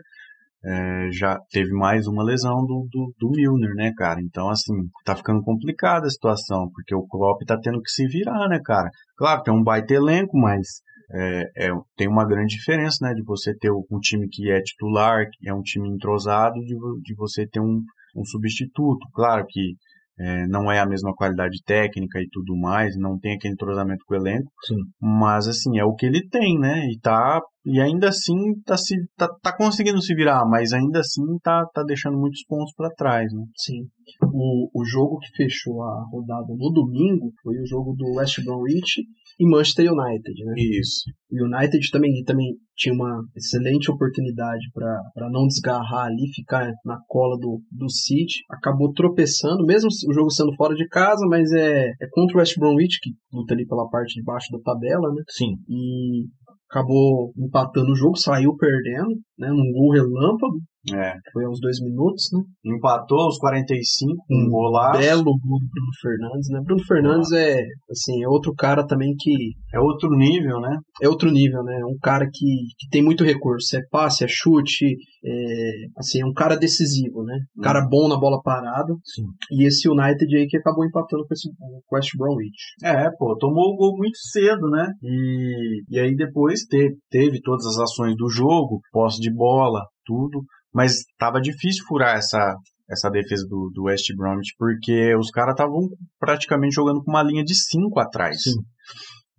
é, já teve mais uma lesão do, do, do Milner, né, cara? Então, assim, tá ficando complicada a situação, porque o Klopp tá tendo que se virar, né, cara? Claro, tem um baita elenco, mas é, é, tem uma grande diferença, né, de você ter um time que é titular, que é um time entrosado, de, de você ter um, um substituto. Claro que é, não é a mesma qualidade técnica e tudo mais, não tem aquele entrosamento com o elenco, Sim. mas assim, é o que ele tem, né? E tá e ainda assim tá, se, tá, tá conseguindo se virar, mas ainda assim tá, tá deixando muitos pontos para trás, né? Sim. O, o jogo que fechou a rodada no domingo foi o jogo do West Bromwich e Manchester United, né? Isso. O United também, também tinha uma excelente oportunidade para não desgarrar ali, ficar na cola do, do City. Acabou tropeçando, mesmo o jogo sendo fora de casa, mas é, é contra o West Bromwich, que luta ali pela parte de baixo da tabela, né? Sim. E acabou empatando o jogo, saiu perdendo, né? Num gol relâmpago. É. Foi uns dois minutos, né? Empatou os 45 com um Um golaço. Belo gol do Bruno Fernandes, né? Bruno Fernandes é, assim, é outro cara também que É outro nível, né? é outro nível, né? Um cara que, que tem muito recurso. É passe, é chute, é, assim, é um cara decisivo, né? Um cara bom na bola parada. Sim. E esse United aí que acabou empatando com esse com o West Bromwich. É, pô, tomou o gol muito cedo, né? E, e aí depois teve, teve todas as ações do jogo, posse de bola, tudo, mas tava difícil furar essa, essa defesa do, do West Bromwich, porque os caras estavam praticamente jogando com uma linha de 5 atrás. Sim.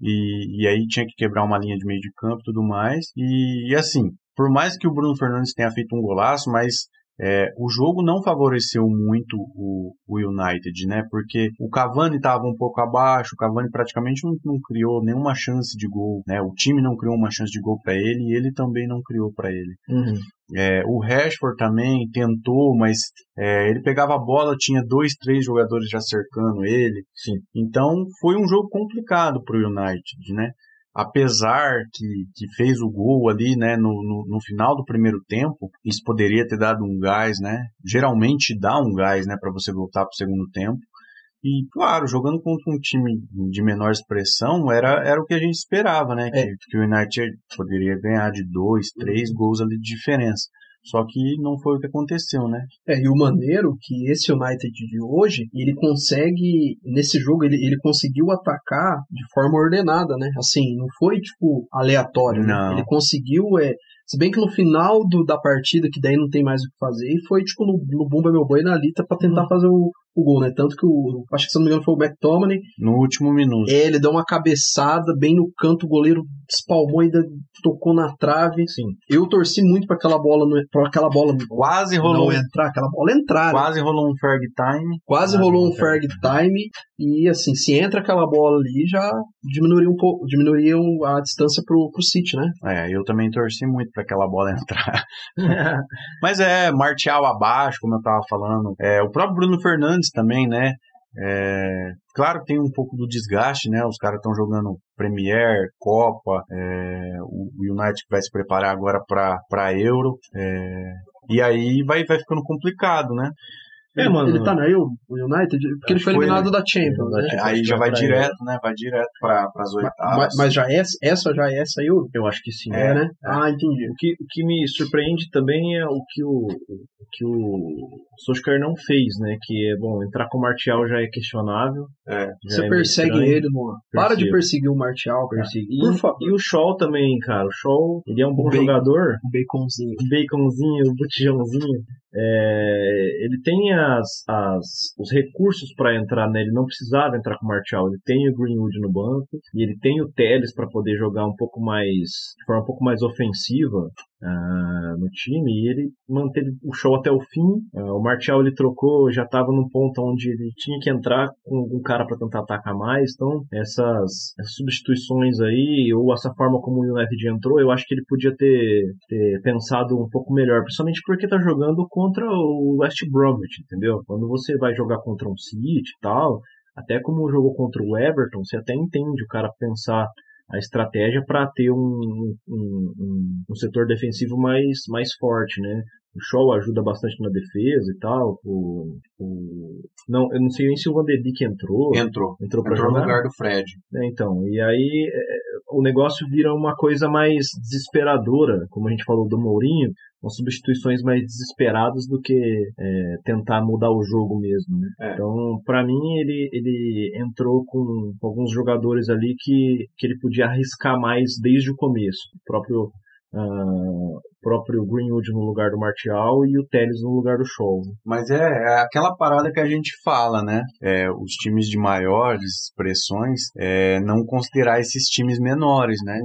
E, e aí tinha que quebrar uma linha de meio de campo e tudo mais. E, e assim, por mais que o Bruno Fernandes tenha feito um golaço, mas é, o jogo não favoreceu muito o, o United, né? Porque o Cavani estava um pouco abaixo, o Cavani praticamente não, não criou nenhuma chance de gol, né? O time não criou uma chance de gol para ele e ele também não criou para ele. É, o Rashford também tentou, mas é, ele pegava a bola, tinha dois, três jogadores já cercando ele. Sim. Então foi um jogo complicado para o United, né? Apesar que, que fez o gol ali, né, no, no, no final do primeiro tempo, isso poderia ter dado um gás, né? Geralmente dá um gás, né, para você voltar para o segundo tempo. E, claro, jogando contra um time de menor expressão, era, era o que a gente esperava, né? É. Que, que o United poderia ganhar de dois, três gols ali de diferença. Só que não foi o que aconteceu, né? É, e o maneiro que esse United de hoje, ele consegue, nesse jogo, ele, ele conseguiu atacar de forma ordenada, né? Assim, não foi, tipo, aleatório, né? Não. Ele conseguiu, é, se bem que no final do, da partida, que daí não tem mais o que fazer, e foi, tipo, no, no Bumba Meu Boi na Lita pra tentar fazer o, o gol, né? Tanto que o, acho que se não me engano foi o McTominay, No último minuto. é, ele deu uma cabeçada bem no canto, o goleiro espalmou e ainda tocou na trave. Sim. Eu torci muito pra aquela bola, para aquela bola Quase rolou, entrar, aquela bola entrar, né? quase rolou um Ferg Time. Quase rolou um Ferg Time e assim, se entra aquela bola ali, já diminuiria um pouco, diminuiria a distância pro, pro City, né? É, eu também torci muito para aquela bola entrar. Mas é, Martial abaixo, como eu tava falando. É, o próprio Bruno Fernandes também, né? É, claro tem um pouco do desgaste, né? Os caras estão jogando Premier, Copa, é, o o United vai se preparar agora para Euro. é, e aí vai, vai ficando complicado, né? É, ele, mano. ele tá na Eu, o United, porque ele foi Foi, eliminado da Champions, né? É, aí já vai direto, né? Vai direto para as oitavas. Mas, mas já é, essa já é essa Euro? Eu acho que sim. É, né? Ah, entendi. O que, o que me surpreende também é o que o, o que o Solskjaer não fez, né? Que é, bom, entrar com o Martial já é questionável. É. Você é persegue ele, Luan. Para de perseguir o Martial. Persegue. Por E, favor. e o Shaw também, cara. O Shaw, ele é um bom Bacon. jogador. O baconzinho. O baconzinho, o botijãozinho. É, ele tem as, as, os recursos para entrar, né? Ele não precisava entrar com o Martial. Ele tem o Greenwood no banco e ele tem o Teles para poder jogar um pouco mais, de forma um pouco mais ofensiva ah, no time. E ele manteve o show até o fim. Ah, o Martial ele trocou, já estava num ponto onde ele tinha que entrar com um cara para tentar atacar mais. Então essas, essas substituições aí ou essa forma como o United entrou, eu acho que ele podia ter, ter pensado um pouco melhor, principalmente porque tá jogando contra o West Bromwich, entendeu? Quando você vai jogar contra um City e tal, até como jogou contra o Everton, você até entende o cara pensar a estratégia para ter um, um, um, um setor defensivo mais, mais forte, né? O Shaw ajuda bastante na defesa e tal. O, o, não, eu não sei nem se o Van de Beek entrou. Entrou. Entrou pra Entrou no jogar? lugar do Fred. É, então, e aí é, o negócio vira uma coisa mais desesperadora, como a gente falou do Mourinho, umas substituições mais desesperadas do que é, tentar mudar o jogo mesmo, né? É. Então, pra mim, ele, ele entrou com, com alguns jogadores ali que, que ele podia arriscar mais desde o começo. O próprio, o próprio Greenwood no lugar do Martial e o Telles no lugar do Shaw. né? Mas é, é aquela parada que a gente fala, né? É, os times de maiores expressões é, não considerar esses times menores, né?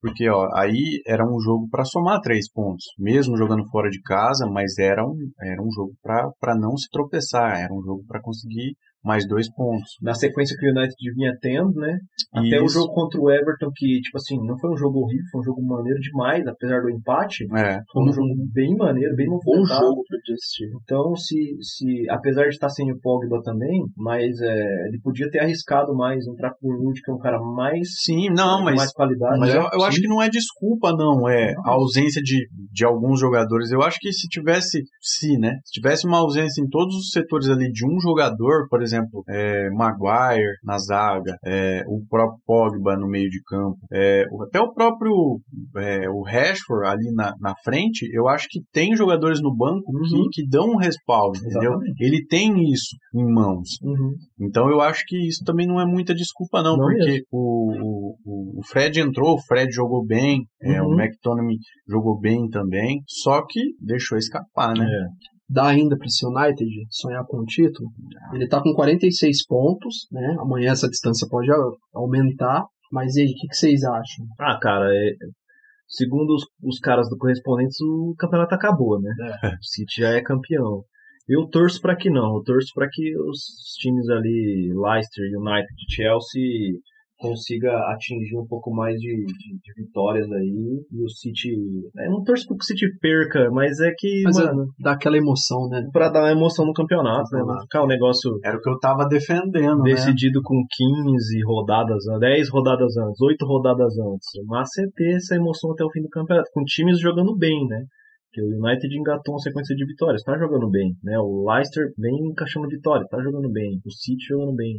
Porque ó, aí era um jogo para somar três pontos, mesmo jogando fora de casa, mas era um, era um jogo para não se tropeçar, era um jogo para conseguir mais dois pontos. Na sequência que o United vinha tendo, né? Até o Isso. jogo contra o Everton, que, tipo assim, não foi um jogo horrível, foi um jogo maneiro demais, apesar do empate. É, Foi um jogo bem maneiro, bem Bom movimentado. jogo pra assistir. Então, se, se, apesar de estar sem o Pogba também, mas é, ele podia ter arriscado mais, entrar com o que é um cara mais, sim, não, com mas mais qualidade. Mas né? eu, eu acho que não é desculpa, não. É a ausência de, de alguns jogadores. Eu acho que se tivesse, se, né? Se tivesse uma ausência em todos os setores ali de um jogador, por exemplo, é, Maguire na zaga, é, o próprio Pogba no meio de campo, é, o- até o próprio é, o Rashford ali na, na frente, eu acho que tem jogadores no banco Uhum. que, que dão um respaldo, entendeu? Exatamente. Ele tem isso em mãos. Uhum. Então eu acho que isso também não é muita desculpa, não, Não porque o, o, o- o Fred entrou, o Fred jogou bem, é, o Uhum. McTominay jogou bem também, só que deixou escapar, né? É. Dá ainda para esse United sonhar com o título. Ele tá com 46 pontos, né? Amanhã essa distância pode aumentar. Mas e aí, o que, que vocês acham? Ah, cara, é- segundo os, os caras do Correspondentes, o campeonato acabou, né? O City já é campeão. Eu torço pra que não. Eu torço pra que os times ali, Leicester, United Chelsea, consiga atingir um pouco mais de, de- de vitórias aí. E o City. Eu não torço pro que o City perca, mas é que, Mas é, mano, dá aquela emoção, né? pra dar uma emoção no campeonato, né? Não ficar um negócio Era o que eu tava defendendo, né? decidido com 15 rodadas, an- 10 rodadas antes, 8 rodadas antes. Mas é ter essa emoção até o fim do campeonato, com times jogando bem, né? Porque o United engatou uma sequência de vitórias, tá jogando bem, né? O Leicester vem encaixando vitória, tá jogando bem. O City jogando bem.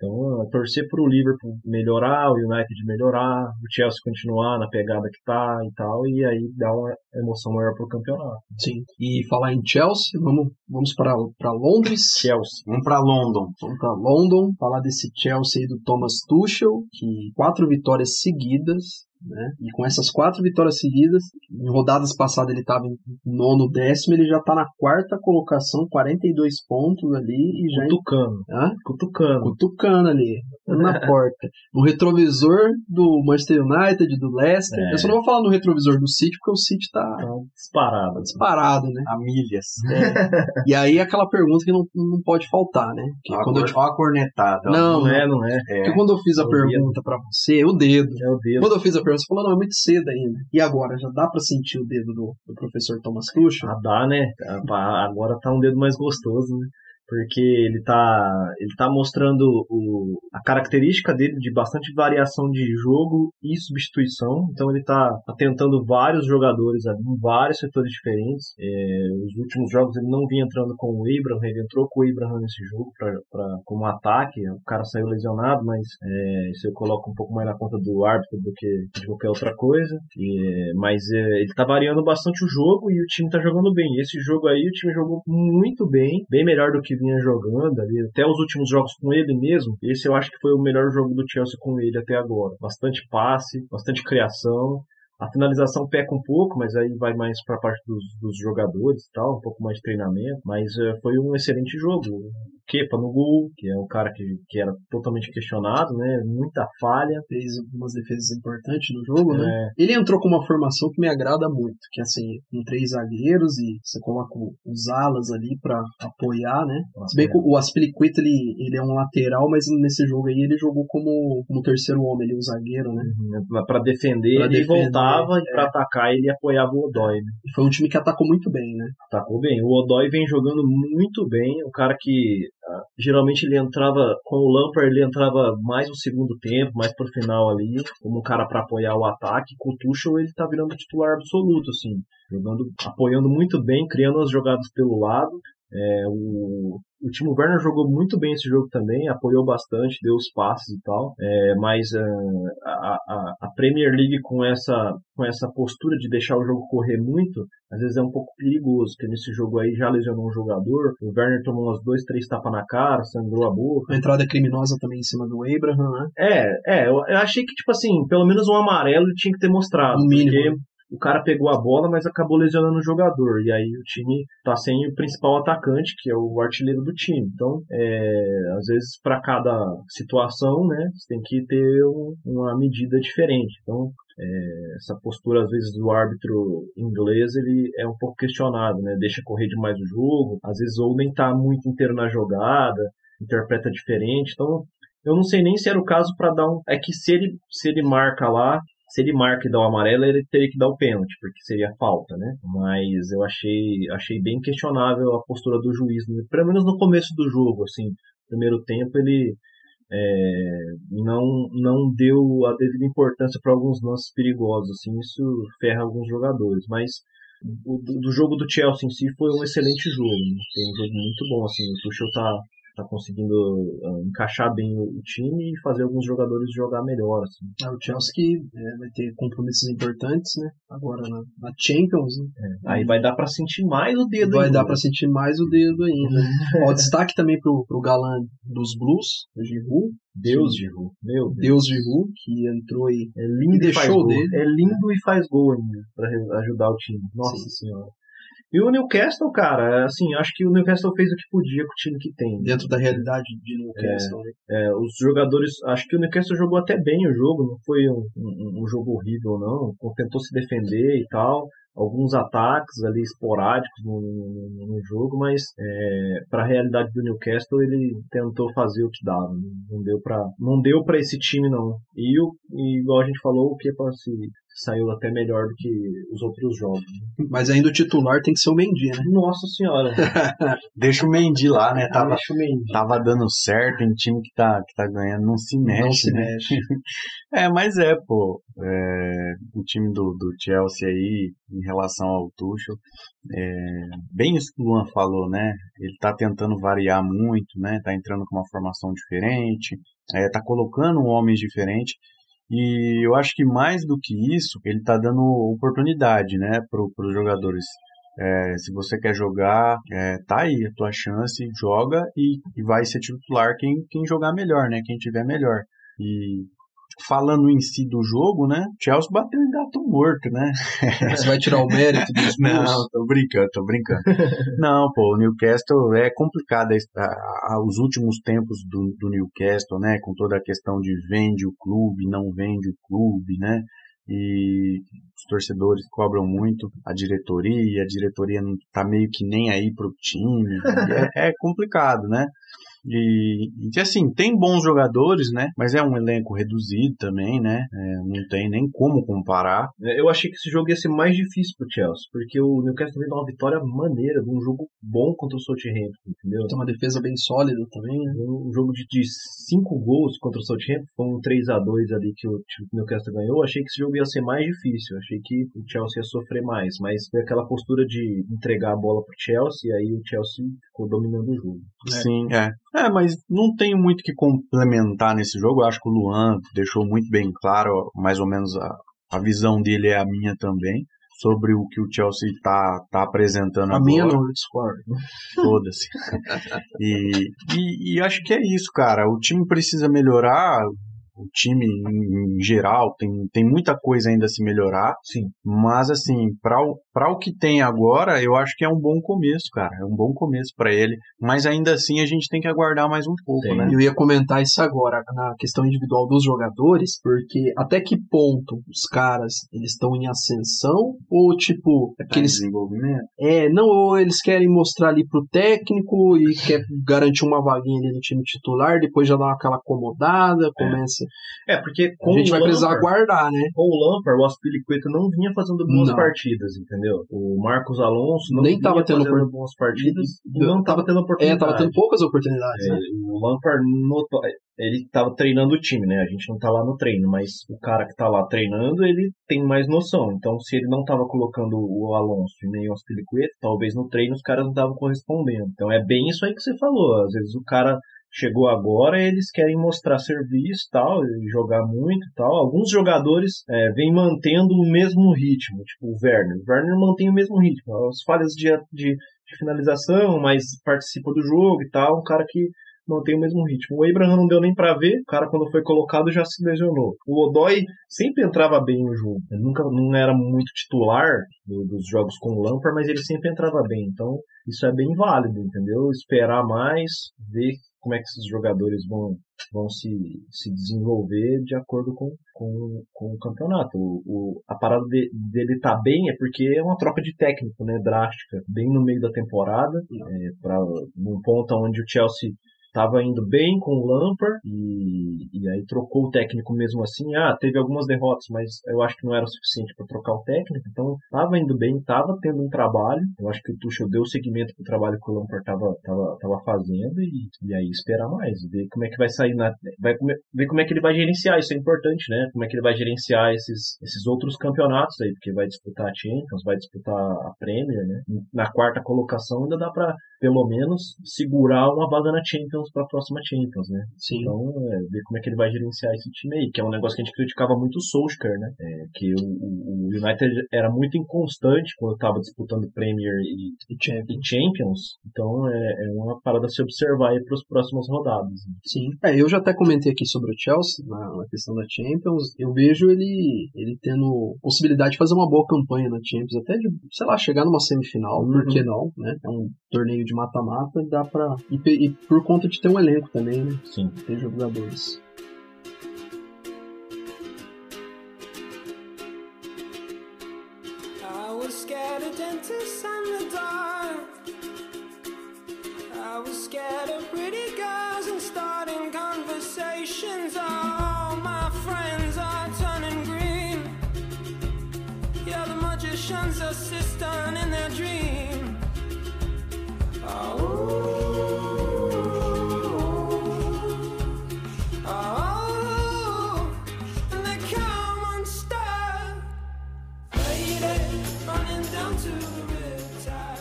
Então, é, torcer pro Liverpool melhorar, o United melhorar, o Chelsea continuar na pegada que tá e tal, e aí dar uma emoção maior pro campeonato. Sim. E falar em Chelsea, vamos, vamos para Londres. Chelsea. Vamos pra London. Vamos para London, falar desse Chelsea aí do Thomas Tuchel, que quatro vitórias seguidas, né? E com essas quatro vitórias seguidas, em rodadas passadas ele estava em nono, décimo, ele já está na quarta colocação, 42 pontos ali e já em- Cutucando. Hã? Cutucando. cutucando ali, na porta. No retrovisor do Manchester United, do Leicester. É. Eu só não vou falar no retrovisor do City, porque o City tá Então, disparado. disparado, né? A milhas. E aí aquela pergunta que não, não pode faltar, né? Que a, quando eu cor- te... ó a cornetada. Não, Não é, não é. É. Porque quando eu fiz a É o pergunta pra você, o dedo. É o dedo. Quando eu fiz a pergunta, você falou, não, é muito cedo ainda. E agora, já dá pra sentir o dedo do, do professor Thomas Tuchel? Ah, dá, né? Agora tá um dedo mais gostoso, né? Porque ele tá, ele tá mostrando o, a característica dele de bastante variação de jogo e substituição. Então ele tá, tentando vários jogadores ali, em vários setores diferentes. É, os últimos jogos ele não vinha entrando com o Abraham, ele entrou com o Abraham nesse jogo pra, pra, como ataque. O cara saiu lesionado, mas é, isso eu coloco um pouco mais na conta do árbitro do que de qualquer outra coisa. E, mas é, ele tá variando bastante o jogo e o time tá jogando bem. Esse jogo aí o time jogou muito bem, bem melhor do que vinha jogando ali, até os últimos jogos com ele mesmo. Esse eu acho que foi o melhor jogo do Chelsea com ele até agora. Bastante passe, bastante criação. A finalização peca um pouco, mas aí vai mais para a parte dos, dos jogadores e tal, um pouco mais de treinamento. Mas eh, foi um excelente jogo. O Kepa no gol, que é um cara que, que era totalmente questionado, né? Muita falha. Fez algumas defesas importantes no jogo, né? É, Ele entrou com uma formação que me agrada muito, que é assim, com três zagueiros e você coloca os alas ali pra apoiar, né? Se bem que o Aspilicueta, ele, ele é um lateral, mas nesse jogo aí ele jogou como, como terceiro homem o zagueiro, né? para defender, Pra ele defender, voltava e é. para atacar ele apoiava o Odoi. Né? E foi um time que atacou muito bem, né? Atacou bem. O Odoi vem jogando muito bem. O cara que ah, geralmente ele entrava com o Lampard, ele entrava mais no segundo tempo, mais pro final ali, como um cara para apoiar o ataque. Com o Tuchel ele tá virando titular absoluto, assim, jogando, apoiando muito bem, criando as jogadas pelo lado. É, o, o Timo Werner jogou muito bem esse jogo também, apoiou bastante, deu os passes e tal. É, mas ah, a, a, a Premier League com essa, com essa postura de deixar o jogo correr muito, às vezes é um pouco perigoso, porque nesse jogo aí já lesionou um jogador, o Werner tomou uns dois, três tapas na cara, sangrou a boca. Uma entrada criminosa também em cima do Abraham, né? É, é, eu, eu achei que, tipo assim, pelo menos um amarelo tinha que ter mostrado. No mínimo. O cara pegou a bola, mas acabou lesionando o jogador. E aí o time tá sem o principal atacante, que é o artilheiro do time. Então, é, às vezes, para cada situação, né, você tem que ter um- uma medida diferente. Então, é, essa postura, às vezes, do árbitro inglês, ele é um pouco questionado, né? Deixa correr demais o jogo, às vezes ou nem tá muito inteiro na jogada. interpreta diferente. Então, eu não sei nem se era o caso para dar um. É que se ele, se ele marca lá, se ele marca e dá o amarelo, ele teria que dar o pênalti, porque seria falta, né? Mas eu achei, achei bem questionável a postura do juiz, né? pelo menos no começo do jogo, assim, primeiro tempo ele é, não, não deu a devida importância para alguns lances perigosos, assim, isso ferra alguns jogadores, mas o, do jogo do Chelsea em si foi um excelente jogo, né? foi um jogo muito bom, assim, o Tuchel tá tá conseguindo uh, encaixar bem o, time e fazer alguns jogadores jogar melhor. Assim. É, o Chelsea é, vai ter compromissos importantes, né? Agora na, na Champions. Né? É, aí vai dar para sentir mais o dedo. Vai ainda. dar para sentir mais o dedo ainda. Ó, destaque também pro, pro galã dos Blues, o Giroud. Deus Giroud, meu Deus. Deus Giroud, que entrou aí é lindo e deixou dele. É lindo e faz gol ainda, para ajudar o time. Nossa Sim. senhora. E o Newcastle, cara, assim, acho que o Newcastle fez o que podia com o time que tem. Dentro da realidade de Newcastle, é, né? É, os jogadores, acho que o Newcastle jogou até bem o jogo, não foi um, um, um jogo horrível, não. Tentou se defender e tal alguns ataques ali esporádicos no, no, no jogo, mas é, para a realidade do Newcastle ele tentou fazer o que dava, não deu para não deu para esse time não. E, o, e igual a gente falou, o que se saiu até melhor do que os outros jogos. Mas ainda o titular tem que ser o Mendy, né? Nossa senhora. Deixa o Mendy lá, né? Tava, tava dando certo em time que tá, que tá ganhando, não se mexe. Não se né? mexe. é, mas é, pô. É, o time do, do Chelsea aí, em relação ao Tuchel, é, bem isso que o Luan falou, né? Ele tá tentando variar muito, né? Tá entrando com uma formação diferente, é, tá colocando homens diferentes. E eu acho que mais do que isso, ele está dando oportunidade né, para os jogadores. É, se você quer jogar, é, tá aí a tua chance, joga e, e vai ser titular quem, quem jogar melhor, né? Quem tiver melhor. E falando em si do jogo, né? Chelsea bateu em gato morto, né? Você vai tirar o mérito dos Não, tô brincando, tô brincando. Não, pô, o Newcastle é complicado os últimos tempos do, do Newcastle, né? Com toda a questão de vende o clube, não vende o clube, né? E os torcedores cobram muito a diretoria, a diretoria não tá meio que nem aí pro time. É, é complicado, né? E, e, assim, tem bons jogadores, né? Mas é um elenco reduzido também, né? É, não tem nem como comparar. É, eu achei que esse jogo ia ser mais difícil pro Chelsea, porque o Newcastle veio uma vitória maneira, um jogo bom contra o Southampton, entendeu? Tem uma defesa bem sólida também, né? Um jogo de, de cinco gols contra o Southampton, foi um 3 a 2 ali que o Newcastle ganhou. Eu achei que esse jogo ia ser mais difícil, eu achei que o Chelsea ia sofrer mais, mas foi aquela postura de entregar a bola pro Chelsea e aí o Chelsea ficou dominando o jogo. Sim, é. É, mas não tenho muito que complementar nesse jogo. Eu acho que o Luan deixou muito bem claro, mais ou menos a, a visão dele é a minha também, sobre o que o Chelsea está tá apresentando a agora. A minha não, discordo. Foda-se. e, e, e acho que é isso, cara. O time precisa melhorar o time em, geral tem, tem muita coisa ainda a se melhorar. Sim. Mas assim, para o, o que tem agora, eu acho que é um bom começo, cara. É um bom começo para ele. Mas ainda assim a gente tem que aguardar mais um pouco, Sim. né? Eu ia comentar isso agora na questão individual dos jogadores, porque até que ponto os caras eles estão em ascensão ou tipo é aqueles desenvolvimento? É, não, ou eles querem mostrar ali pro técnico e quer garantir uma vaguinha ali no time titular, depois já dá aquela acomodada, é. começa é, porque com a gente vai precisar aguardar, né? Com o Lampard, o Aspilicueta não vinha fazendo boas não. partidas, entendeu? O Marcos Alonso não Nem vinha tava tendo fazendo boas partidas e não tava tendo oportunidade. É, tava tendo poucas oportunidades, é, né? O Lampard notou, ele tava treinando o time, né? A gente não tá lá no treino, mas o cara que tá lá treinando, ele tem mais noção. Então, se ele não tava colocando o Alonso e nem o Aspilicueta, talvez no treino os caras não estavam correspondendo. Então, é bem isso aí que você falou. Às vezes o cara chegou agora, eles querem mostrar serviço tal, jogar muito tal. Alguns jogadores é, vêm mantendo o mesmo ritmo, tipo o Werner. O Werner mantém o mesmo ritmo. As falhas de, de, de finalização, mas participa do jogo e tal. Um cara que mantém o mesmo ritmo. O Abraham não deu nem para ver, o cara quando foi colocado já se lesionou. O Odoi sempre entrava bem no jogo, ele nunca não era muito titular do, dos jogos com o Lampard, mas ele sempre entrava bem. Então isso é bem válido, entendeu? Esperar mais, ver como é que esses jogadores vão, vão se, se desenvolver de acordo com, com, com o campeonato. O, o a parada de, dele tá bem é porque é uma troca de técnico, né, drástica, bem no meio da temporada, é, para num ponto onde o Chelsea tava indo bem com o Lampard e, e aí trocou o técnico mesmo assim. Ah, teve algumas derrotas, mas eu acho que não era o suficiente para trocar o técnico. Então tava indo bem, tava tendo um trabalho. Eu acho que o Tuchel deu seguimento pro trabalho que o Lampard tava, tava, tava fazendo e, e aí esperar mais, ver como é que vai sair na, vai ver como é que ele vai gerenciar. Isso é importante, né? Como é que ele vai gerenciar esses, esses outros campeonatos aí, porque vai disputar a Champions, vai disputar a Premier, né? Na quarta colocação ainda dá para pelo menos segurar uma vaga na Champions para a próxima Champions, né? Sim. Então, é, ver como é que ele vai gerenciar esse time aí, que é um negócio que a gente criticava muito o Solskjaer, né? É, que o, o, United era muito inconstante quando estava disputando Premier e, e, Champions. e Champions. Então, é, é, uma parada a se observar aí para os próximos rodadas. Né? Sim. É, eu já até comentei aqui sobre o Chelsea, na, na, questão da Champions. Eu vejo ele, ele tendo possibilidade de fazer uma boa campanha na Champions, até de, sei lá, chegar numa semifinal, uhum. por que não, né? É um torneio de mata-mata, dá pra. E, e, por conta de ter um elenco também, né? Sim. Ter jogadores.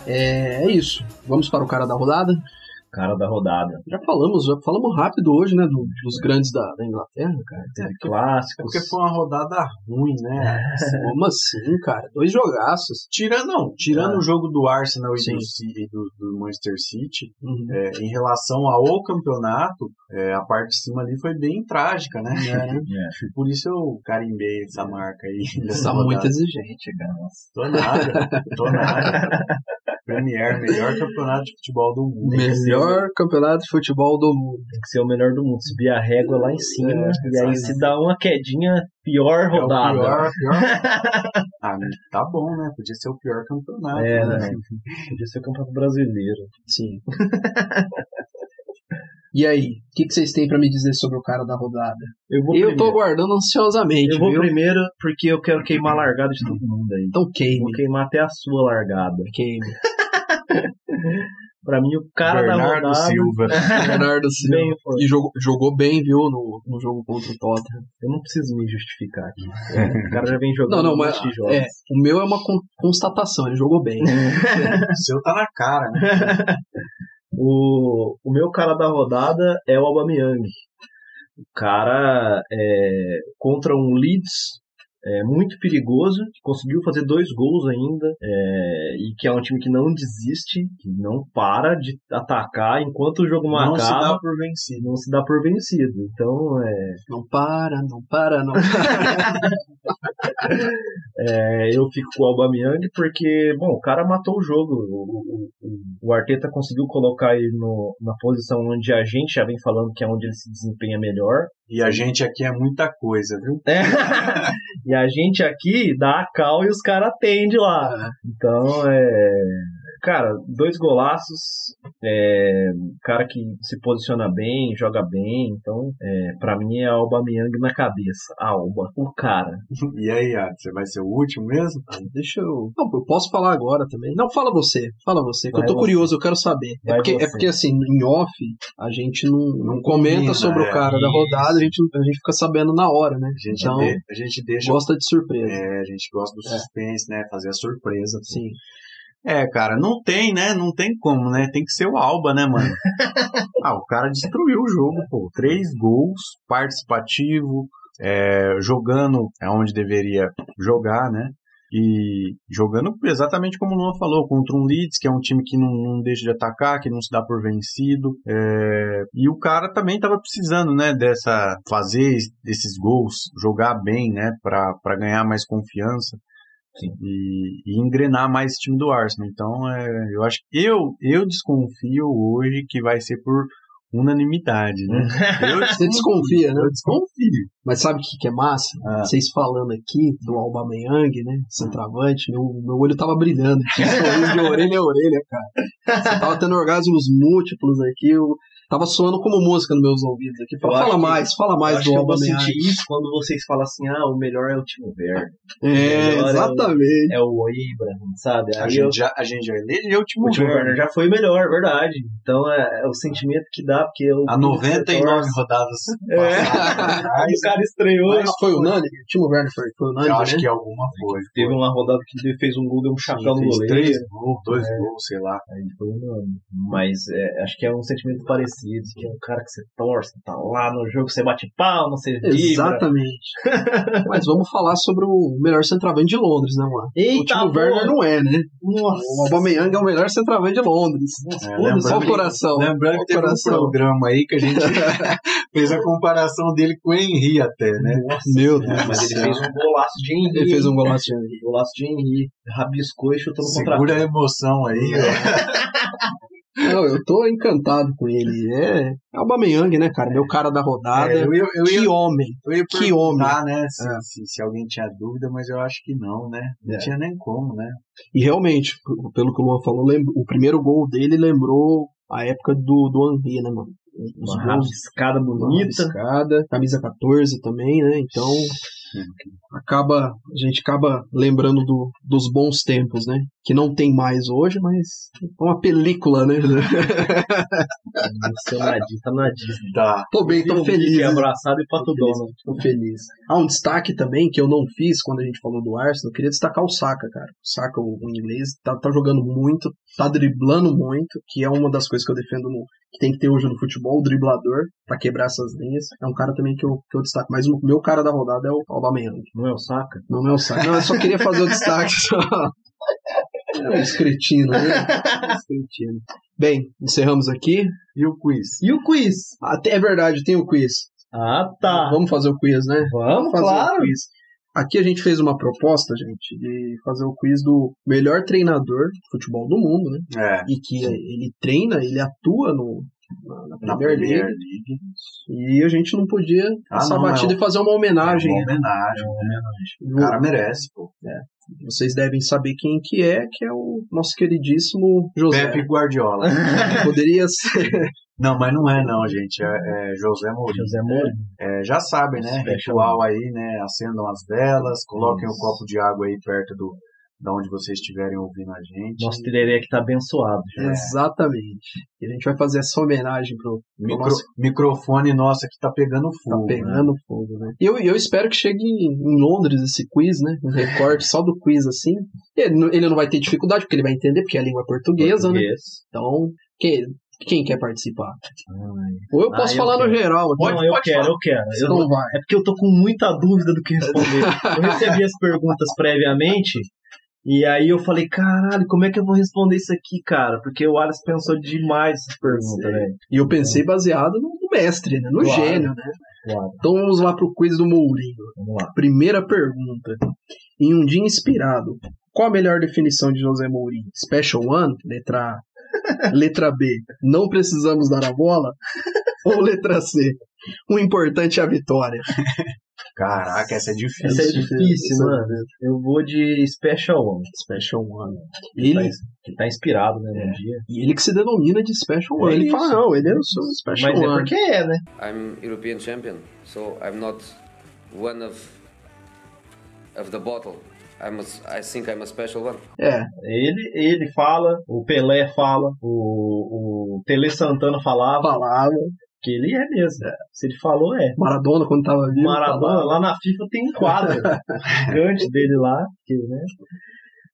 É, é isso. Vamos para o cara da rodada? cara da rodada. Já falamos, já falamos rápido hoje, né, do, dos grandes da, da, Inglaterra, cara. Teve é, clássicos. É porque foi uma rodada ruim, né? É. Como assim, cara? Dois jogaços. Tirando, não, tirando o jogo do Arsenal e do, do, do, Manchester City, uhum. é, em relação ao campeonato, é, a parte de cima ali foi bem trágica, né? É, né? Por isso eu carimbei essa marca aí. Você tá muito exigente, cara. Tô nada, tô nada. Premier, melhor campeonato de futebol do mundo. Melhor campeonato de futebol do mundo. Tem que ser o melhor do mundo. Subir a régua lá em cima é, e aí se dá uma quedinha, pior rodada. É pior, pior. ah, tá bom, né? Podia ser o pior campeonato. É, né? né? Podia ser o campeonato brasileiro. Sim. E aí, o que, que, vocês têm para me dizer sobre o cara da rodada? Eu, vou eu tô aguardando ansiosamente. Eu vou viu? primeiro porque eu quero queimar a largada de todo mundo aí. Então queime. Vou queimar até a sua largada. Queime. pra mim, o cara Bernardo da rodada... Silva. Bernardo Silva. Bem, e jogou, jogou bem, viu, no, no jogo contra o Tottenham. Eu não preciso me justificar aqui. o cara já vem jogando não, não, mas, é, O meu é uma constatação, ele jogou bem. o seu tá na cara, né? O, o meu cara da rodada é o Aubameyang. O cara é, contra um Leeds é, muito perigoso, que conseguiu fazer dois gols ainda, é, e que é um time que não desiste, que não para de atacar enquanto o jogo não, não acaba. Não se dá por vencido. Não se dá por vencido. Então, é... Não para, não para, não para. é, eu fico com o Aubameyang porque, bom, o cara matou o jogo. O, o, o Arteta conseguiu colocar ele no, na posição onde a gente já vem falando que é onde ele se desempenha melhor. E a gente aqui é muita coisa, viu? É. e a gente aqui dá a cal e os caras atendem lá. É. Então, é. Cara, dois golaços, é, cara que se posiciona bem, joga bem, então, é, pra mim é Alba Miang na cabeça. Alba, o cara. E aí, você vai ser o último mesmo? Ah, deixa eu. Não, eu posso falar agora também. Não, fala você, fala você, que vai eu tô você. curioso, eu quero saber. é porque, é porque, assim, em off, a gente não, não, não comenta combina, sobre é, o cara isso. da rodada, a gente, a gente fica sabendo na hora, né? A gente, então, de, a gente deixa. Gosta de surpresa. É, a gente gosta do é. suspense, né? Fazer a surpresa. Sim. É, cara, não tem, né? Não tem como, né? Tem que ser o Alba, né, mano? ah, o cara destruiu o jogo, pô. Três gols, participativo, é, jogando aonde deveria jogar, né? E jogando exatamente como o Luan falou, contra um Leeds, que é um time que não, não deixa de atacar, que não se dá por vencido. É, e o cara também estava precisando, né, dessa. fazer esses gols, jogar bem, né, para ganhar mais confiança. E, e, engrenar mais esse time do Arsenal. Então, é, eu acho que eu, eu desconfio hoje que vai ser por unanimidade, né? Eu Você desconfia, né? Eu desconfio. Mas sabe o que, que é massa? Ah. Vocês falando aqui do Aubameyang, né? Centroavante, meu, meu olho tava brilhando. Tinha sorriso de orelha a orelha, cara. Você tava tendo orgasmos múltiplos aqui. Eu, Tava soando como música nos meus ouvidos aqui. Fala, Eu fala mais, fala Eu mais acho do que eu Aubameyang. sentir isso quando vocês falam assim, ah, o melhor é o Timo Werner. É, é o- exatamente. É o Abraham, sabe? A Aí eu, gente, já, a gente já elegeu o Timo o Timo Werner. Werner já foi melhor, verdade. Então é, é o sentimento que dá, porque eu. A 99 rodadas É. passadas. O cara estreou. Mas foi unânime? O Timo Werner foi, foi unânime, Eu acho né? que alguma foi. Teve uma rodada que ele fez um gol, deu um chapéu no goleiro. três gols, dois gols, sei lá. Aí foi unânime. Mas é, acho que é um sentimento parecido, que é um cara que você torce, tá lá no jogo, você bate palma, você vibra. Exatamente. Mas vamos falar sobre o melhor centroavante de Londres, né, mano? o Eita, Timo Werner não é, né? Nossa. O Aubameyang é o melhor centroavante de Londres. É, Foda-se, Só o lembrando, coração. lembrando o que teve um programa aí que a gente fez a comparação dele com o Henry até, né? Nossa, Meu Deus é, mas ele céu. fez um golaço de Henry. Ele fez um golaço de hein? golaço de Henry. Rabiscou e chutou no Segura a emoção aí, ó. Não, eu tô encantado com ele. É, é o Aubameyang, né, cara? Meu cara da rodada. É, eu ia, eu ia, que homem. eu ia que homem. né, se, É. se, se alguém tinha dúvida, mas eu acho que não, né? Não É. tinha nem como, né? E realmente, pelo que o Luan falou, lembra- o primeiro gol dele lembrou a época do, do Henry, né, mano? Os Uma rabiscada uma bonita. rabiscada, camisa 14 também, né? Então, acaba a gente acaba lembrando do- dos bons tempos, né? Que não tem mais hoje, mas é uma película, né? Emocionadinho, tá na Disney. Tá. tô bem, tô feliz. Mickey abraçado e pato tô feliz. Ah, um destaque também que eu não fiz quando a gente falou do Arsenal, eu queria destacar o Saka, cara. O Saka, o, o inglês, tá, tá jogando muito, tá driblando muito, que é uma das coisas que eu defendo no, que tem que ter hoje no futebol, o driblador, pra quebrar essas linhas. É um cara também que eu, que eu destaco. Mas o meu cara da rodada é o Aubameyang. Não é o Saka? Não, não é o Saka. Não, eu só queria fazer o destaque. Só. É um escretino, né? Escretino. Bem, encerramos aqui. E o quiz? E o quiz? Até é verdade, tem o quiz. Ah, tá. Vamos fazer o quiz, né? Vamos, fazer claro. o quiz. Aqui a gente fez uma proposta, gente, de fazer o quiz do melhor treinador de futebol do mundo, né? É. E que ele treina, ele atua no, na, na Na Premier League. League. E a gente não podia Ah, passar não, batida é e fazer uma homenagem. Uma homenagem. O né? cara merece, pô. Vocês devem saber quem que é, que é o nosso queridíssimo José. Pepe Guardiola. Poderia ser. Não, mas não é não, gente. É, é José Mourinho. José Mourinho. É, já sabem, né? Ritual aí, né? Acendam as velas, coloquem Isso. um copo de água aí perto do da onde vocês estiverem ouvindo a gente. Nosso tererê que tá abençoado. já. Exatamente. E a gente vai fazer essa homenagem pro, pro Micro- nosso Microfone nosso aqui tá pegando Tá fogo. né? pegando fogo, né? E eu, eu espero que chegue em, em Londres esse quiz, né? Um recorte só do quiz, assim. Ele, não- ele não vai ter dificuldade, porque ele vai entender, porque é a língua portuguesa, né? Português. Então, quem, quem quer participar? Ai. Ou eu posso Ah, eu falar no quero. geral. aqui. Não, eu quero, eu quero. Você Eu não não- vai. É porque eu tô com muita dúvida do que responder. Eu recebi as perguntas previamente e aí eu falei, caralho, como é que eu vou responder isso aqui, cara? Porque o Alex pensou demais essas perguntas, velho. E eu pensei baseado no, no mestre, né? No Claro. gênio, né? Claro, Então vamos lá pro quiz do Mourinho. vamos lá. Primeira pergunta. Em um dia inspirado, qual a melhor definição de José Mourinho? Special One? Letra A. Letra B. Não precisamos dar a bola? Ou letra C? O importante é a vitória. Caraca, essa é difícil. Essa é difícil, Essa é mano. Eu vou de Special One. Special One. Tá, Ele, que tá inspirado, né, no dia. e ele que se denomina de Special É One. ele isso. fala, não, ele é o seu Special Mas é One. porque é, né? I'm European champion, so I'm not one of of the bottle. I'm a, I think I'm a special one. É, Ele, ele fala, o Pelé fala, o, o Tele Santana falava, falava. Que ele é mesmo. Se ele falou, é. Maradona, quando tava vivo. Maradona, falava. lá na FIFA tem um quadro gigante dele lá, que, né?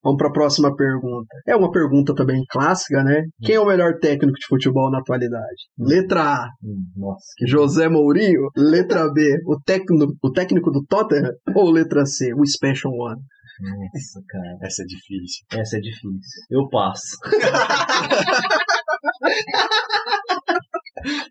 Vamos para a próxima pergunta. É uma pergunta também clássica, né? Quem é o melhor técnico de futebol na atualidade? Letra A, Hum, Nossa, que José Mourinho. Letra B, o técnico, o técnico do Tottenham. Ou letra C, o Special One. Nossa, cara. Essa é difícil. Essa é difícil. Eu passo.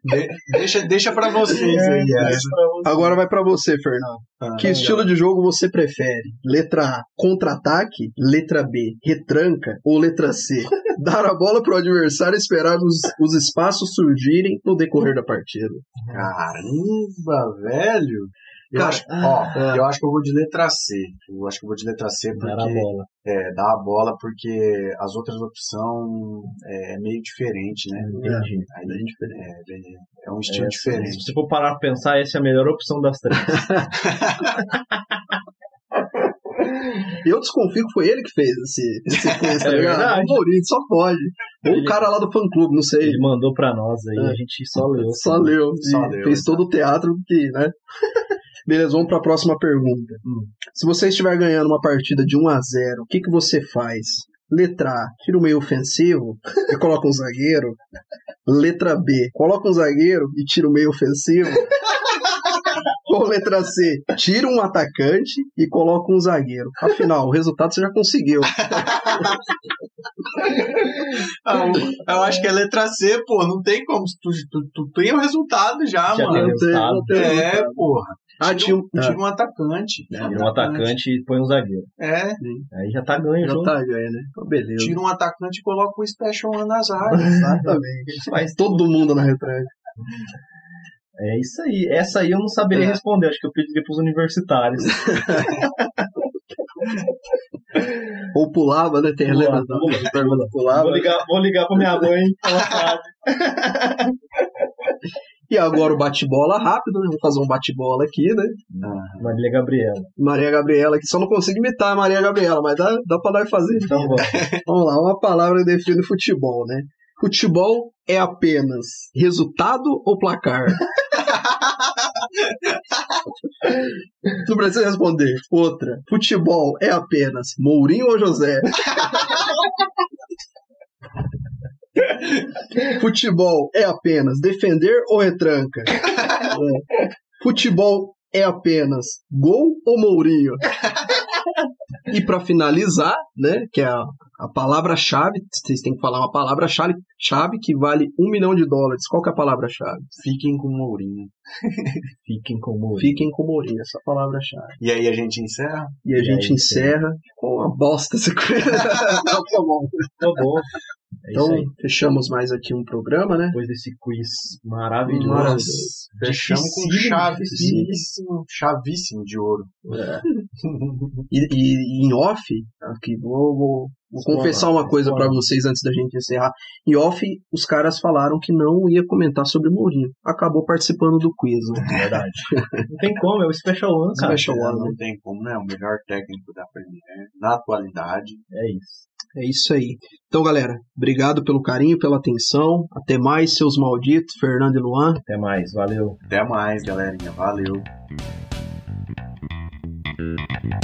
De- deixa, deixa pra vocês aí. essa. Agora vai para você, Fernando. Ah, Que estilo de jogo você prefere? Letra A, contra-ataque. Letra B, retranca. Ou letra C, dar a bola pro adversário e esperar os, os espaços surgirem no decorrer da partida. Caramba, velho. Eu Cara, acho, ó, é. eu acho que eu vou de letra C. Eu acho que eu vou de letra C Dar a porque bola. é, dá a bola porque as outras opções é meio diferente, né? Entendi. Aí é, é um estilo É, diferente. Se você for parar pra pensar, essa é a melhor opção das três. Eu desconfio que foi ele que fez esse, esse quiz, tá É ligado? verdade. O Mourinho só pode. Ou o cara lá do fã clube, não sei. Ele mandou pra nós aí, É. a gente só leu. Só leu. Só leu, fez todo o teatro que, né? Beleza, vamos pra próxima pergunta. Hum. Se você estiver ganhando uma partida de 1 a 0 o que, que você faz? Letra A, tira o meio ofensivo e coloca um zagueiro. Letra B, coloca um zagueiro e tira o meio ofensivo. Ou letra C, tira um atacante e coloca um zagueiro. Afinal, o resultado você já conseguiu. Ah, eu- acho que é letra C, pô. Não tem como. Tu, tu, tu tem o resultado já, Já mano. tem tem, É, resultado. porra. Ah, Tira, um, um- tira um atacante. Tira um atacante e põe um zagueiro. É, Aí já tá ganho, Já junto. tá ganho, né? Então, beleza. tira um atacante e coloca o Special One nas áreas. Exatamente. Faz Todo mundo na retranca. É isso aí. Essa aí eu não saberia É. responder. Acho que eu pediria pros universitários. Ou pulava, né? Tem Pulava, lembra pergunta pulava. Vou ligar, vou ligar pra minha mãe. Ela sabe. E agora o bate-bola rápido, né? Vamos fazer um bate-bola aqui, né? Marília Gabriela. Maria Gabriela, que só não consigo imitar a Maria Gabriela, mas dá, dá pra nós fazer. Então vamos. Vamos lá, uma palavra que define futebol, né? Futebol é apenas resultado ou placar? Não precisa responder. Outra. Futebol é apenas Mourinho ou José? Futebol é apenas defender ou retranca? É. Futebol é apenas gol ou Mourinho? E para finalizar, né, que é a, a palavra-chave, vocês têm que falar uma palavra-chave chave que vale um milhão de dólares. Qual que é a palavra-chave? Fiquem com o Mourinho. Fiquem com o Mourinho. Fiquem com o Mourinho, essa palavra-chave. E aí a gente encerra? E a E gente encerra com uma bosta essa coisa. Não, tá bom. Tá bom. É Então, fechamos mais aqui um programa, né? Depois desse quiz maravilhoso. Nossa. Fechamos com chave. Chavíssimo, chavíssimo de ouro. E, e em off, aqui vou, vou, vou confessar uma coisa pra vocês antes da gente encerrar. Em off, os caras falaram que não ia comentar sobre Mourinho. Acabou participando do quiz, né? Verdade. Não tem como, é o Special One, cara. Special One, né? Não tem como, né? O melhor técnico da Premier na atualidade. É isso. É isso aí. Então, galera, obrigado pelo carinho, pela atenção. Até mais, seus malditos, Fernando e Luan. Até mais. Valeu. Até mais, galerinha. Valeu. Thank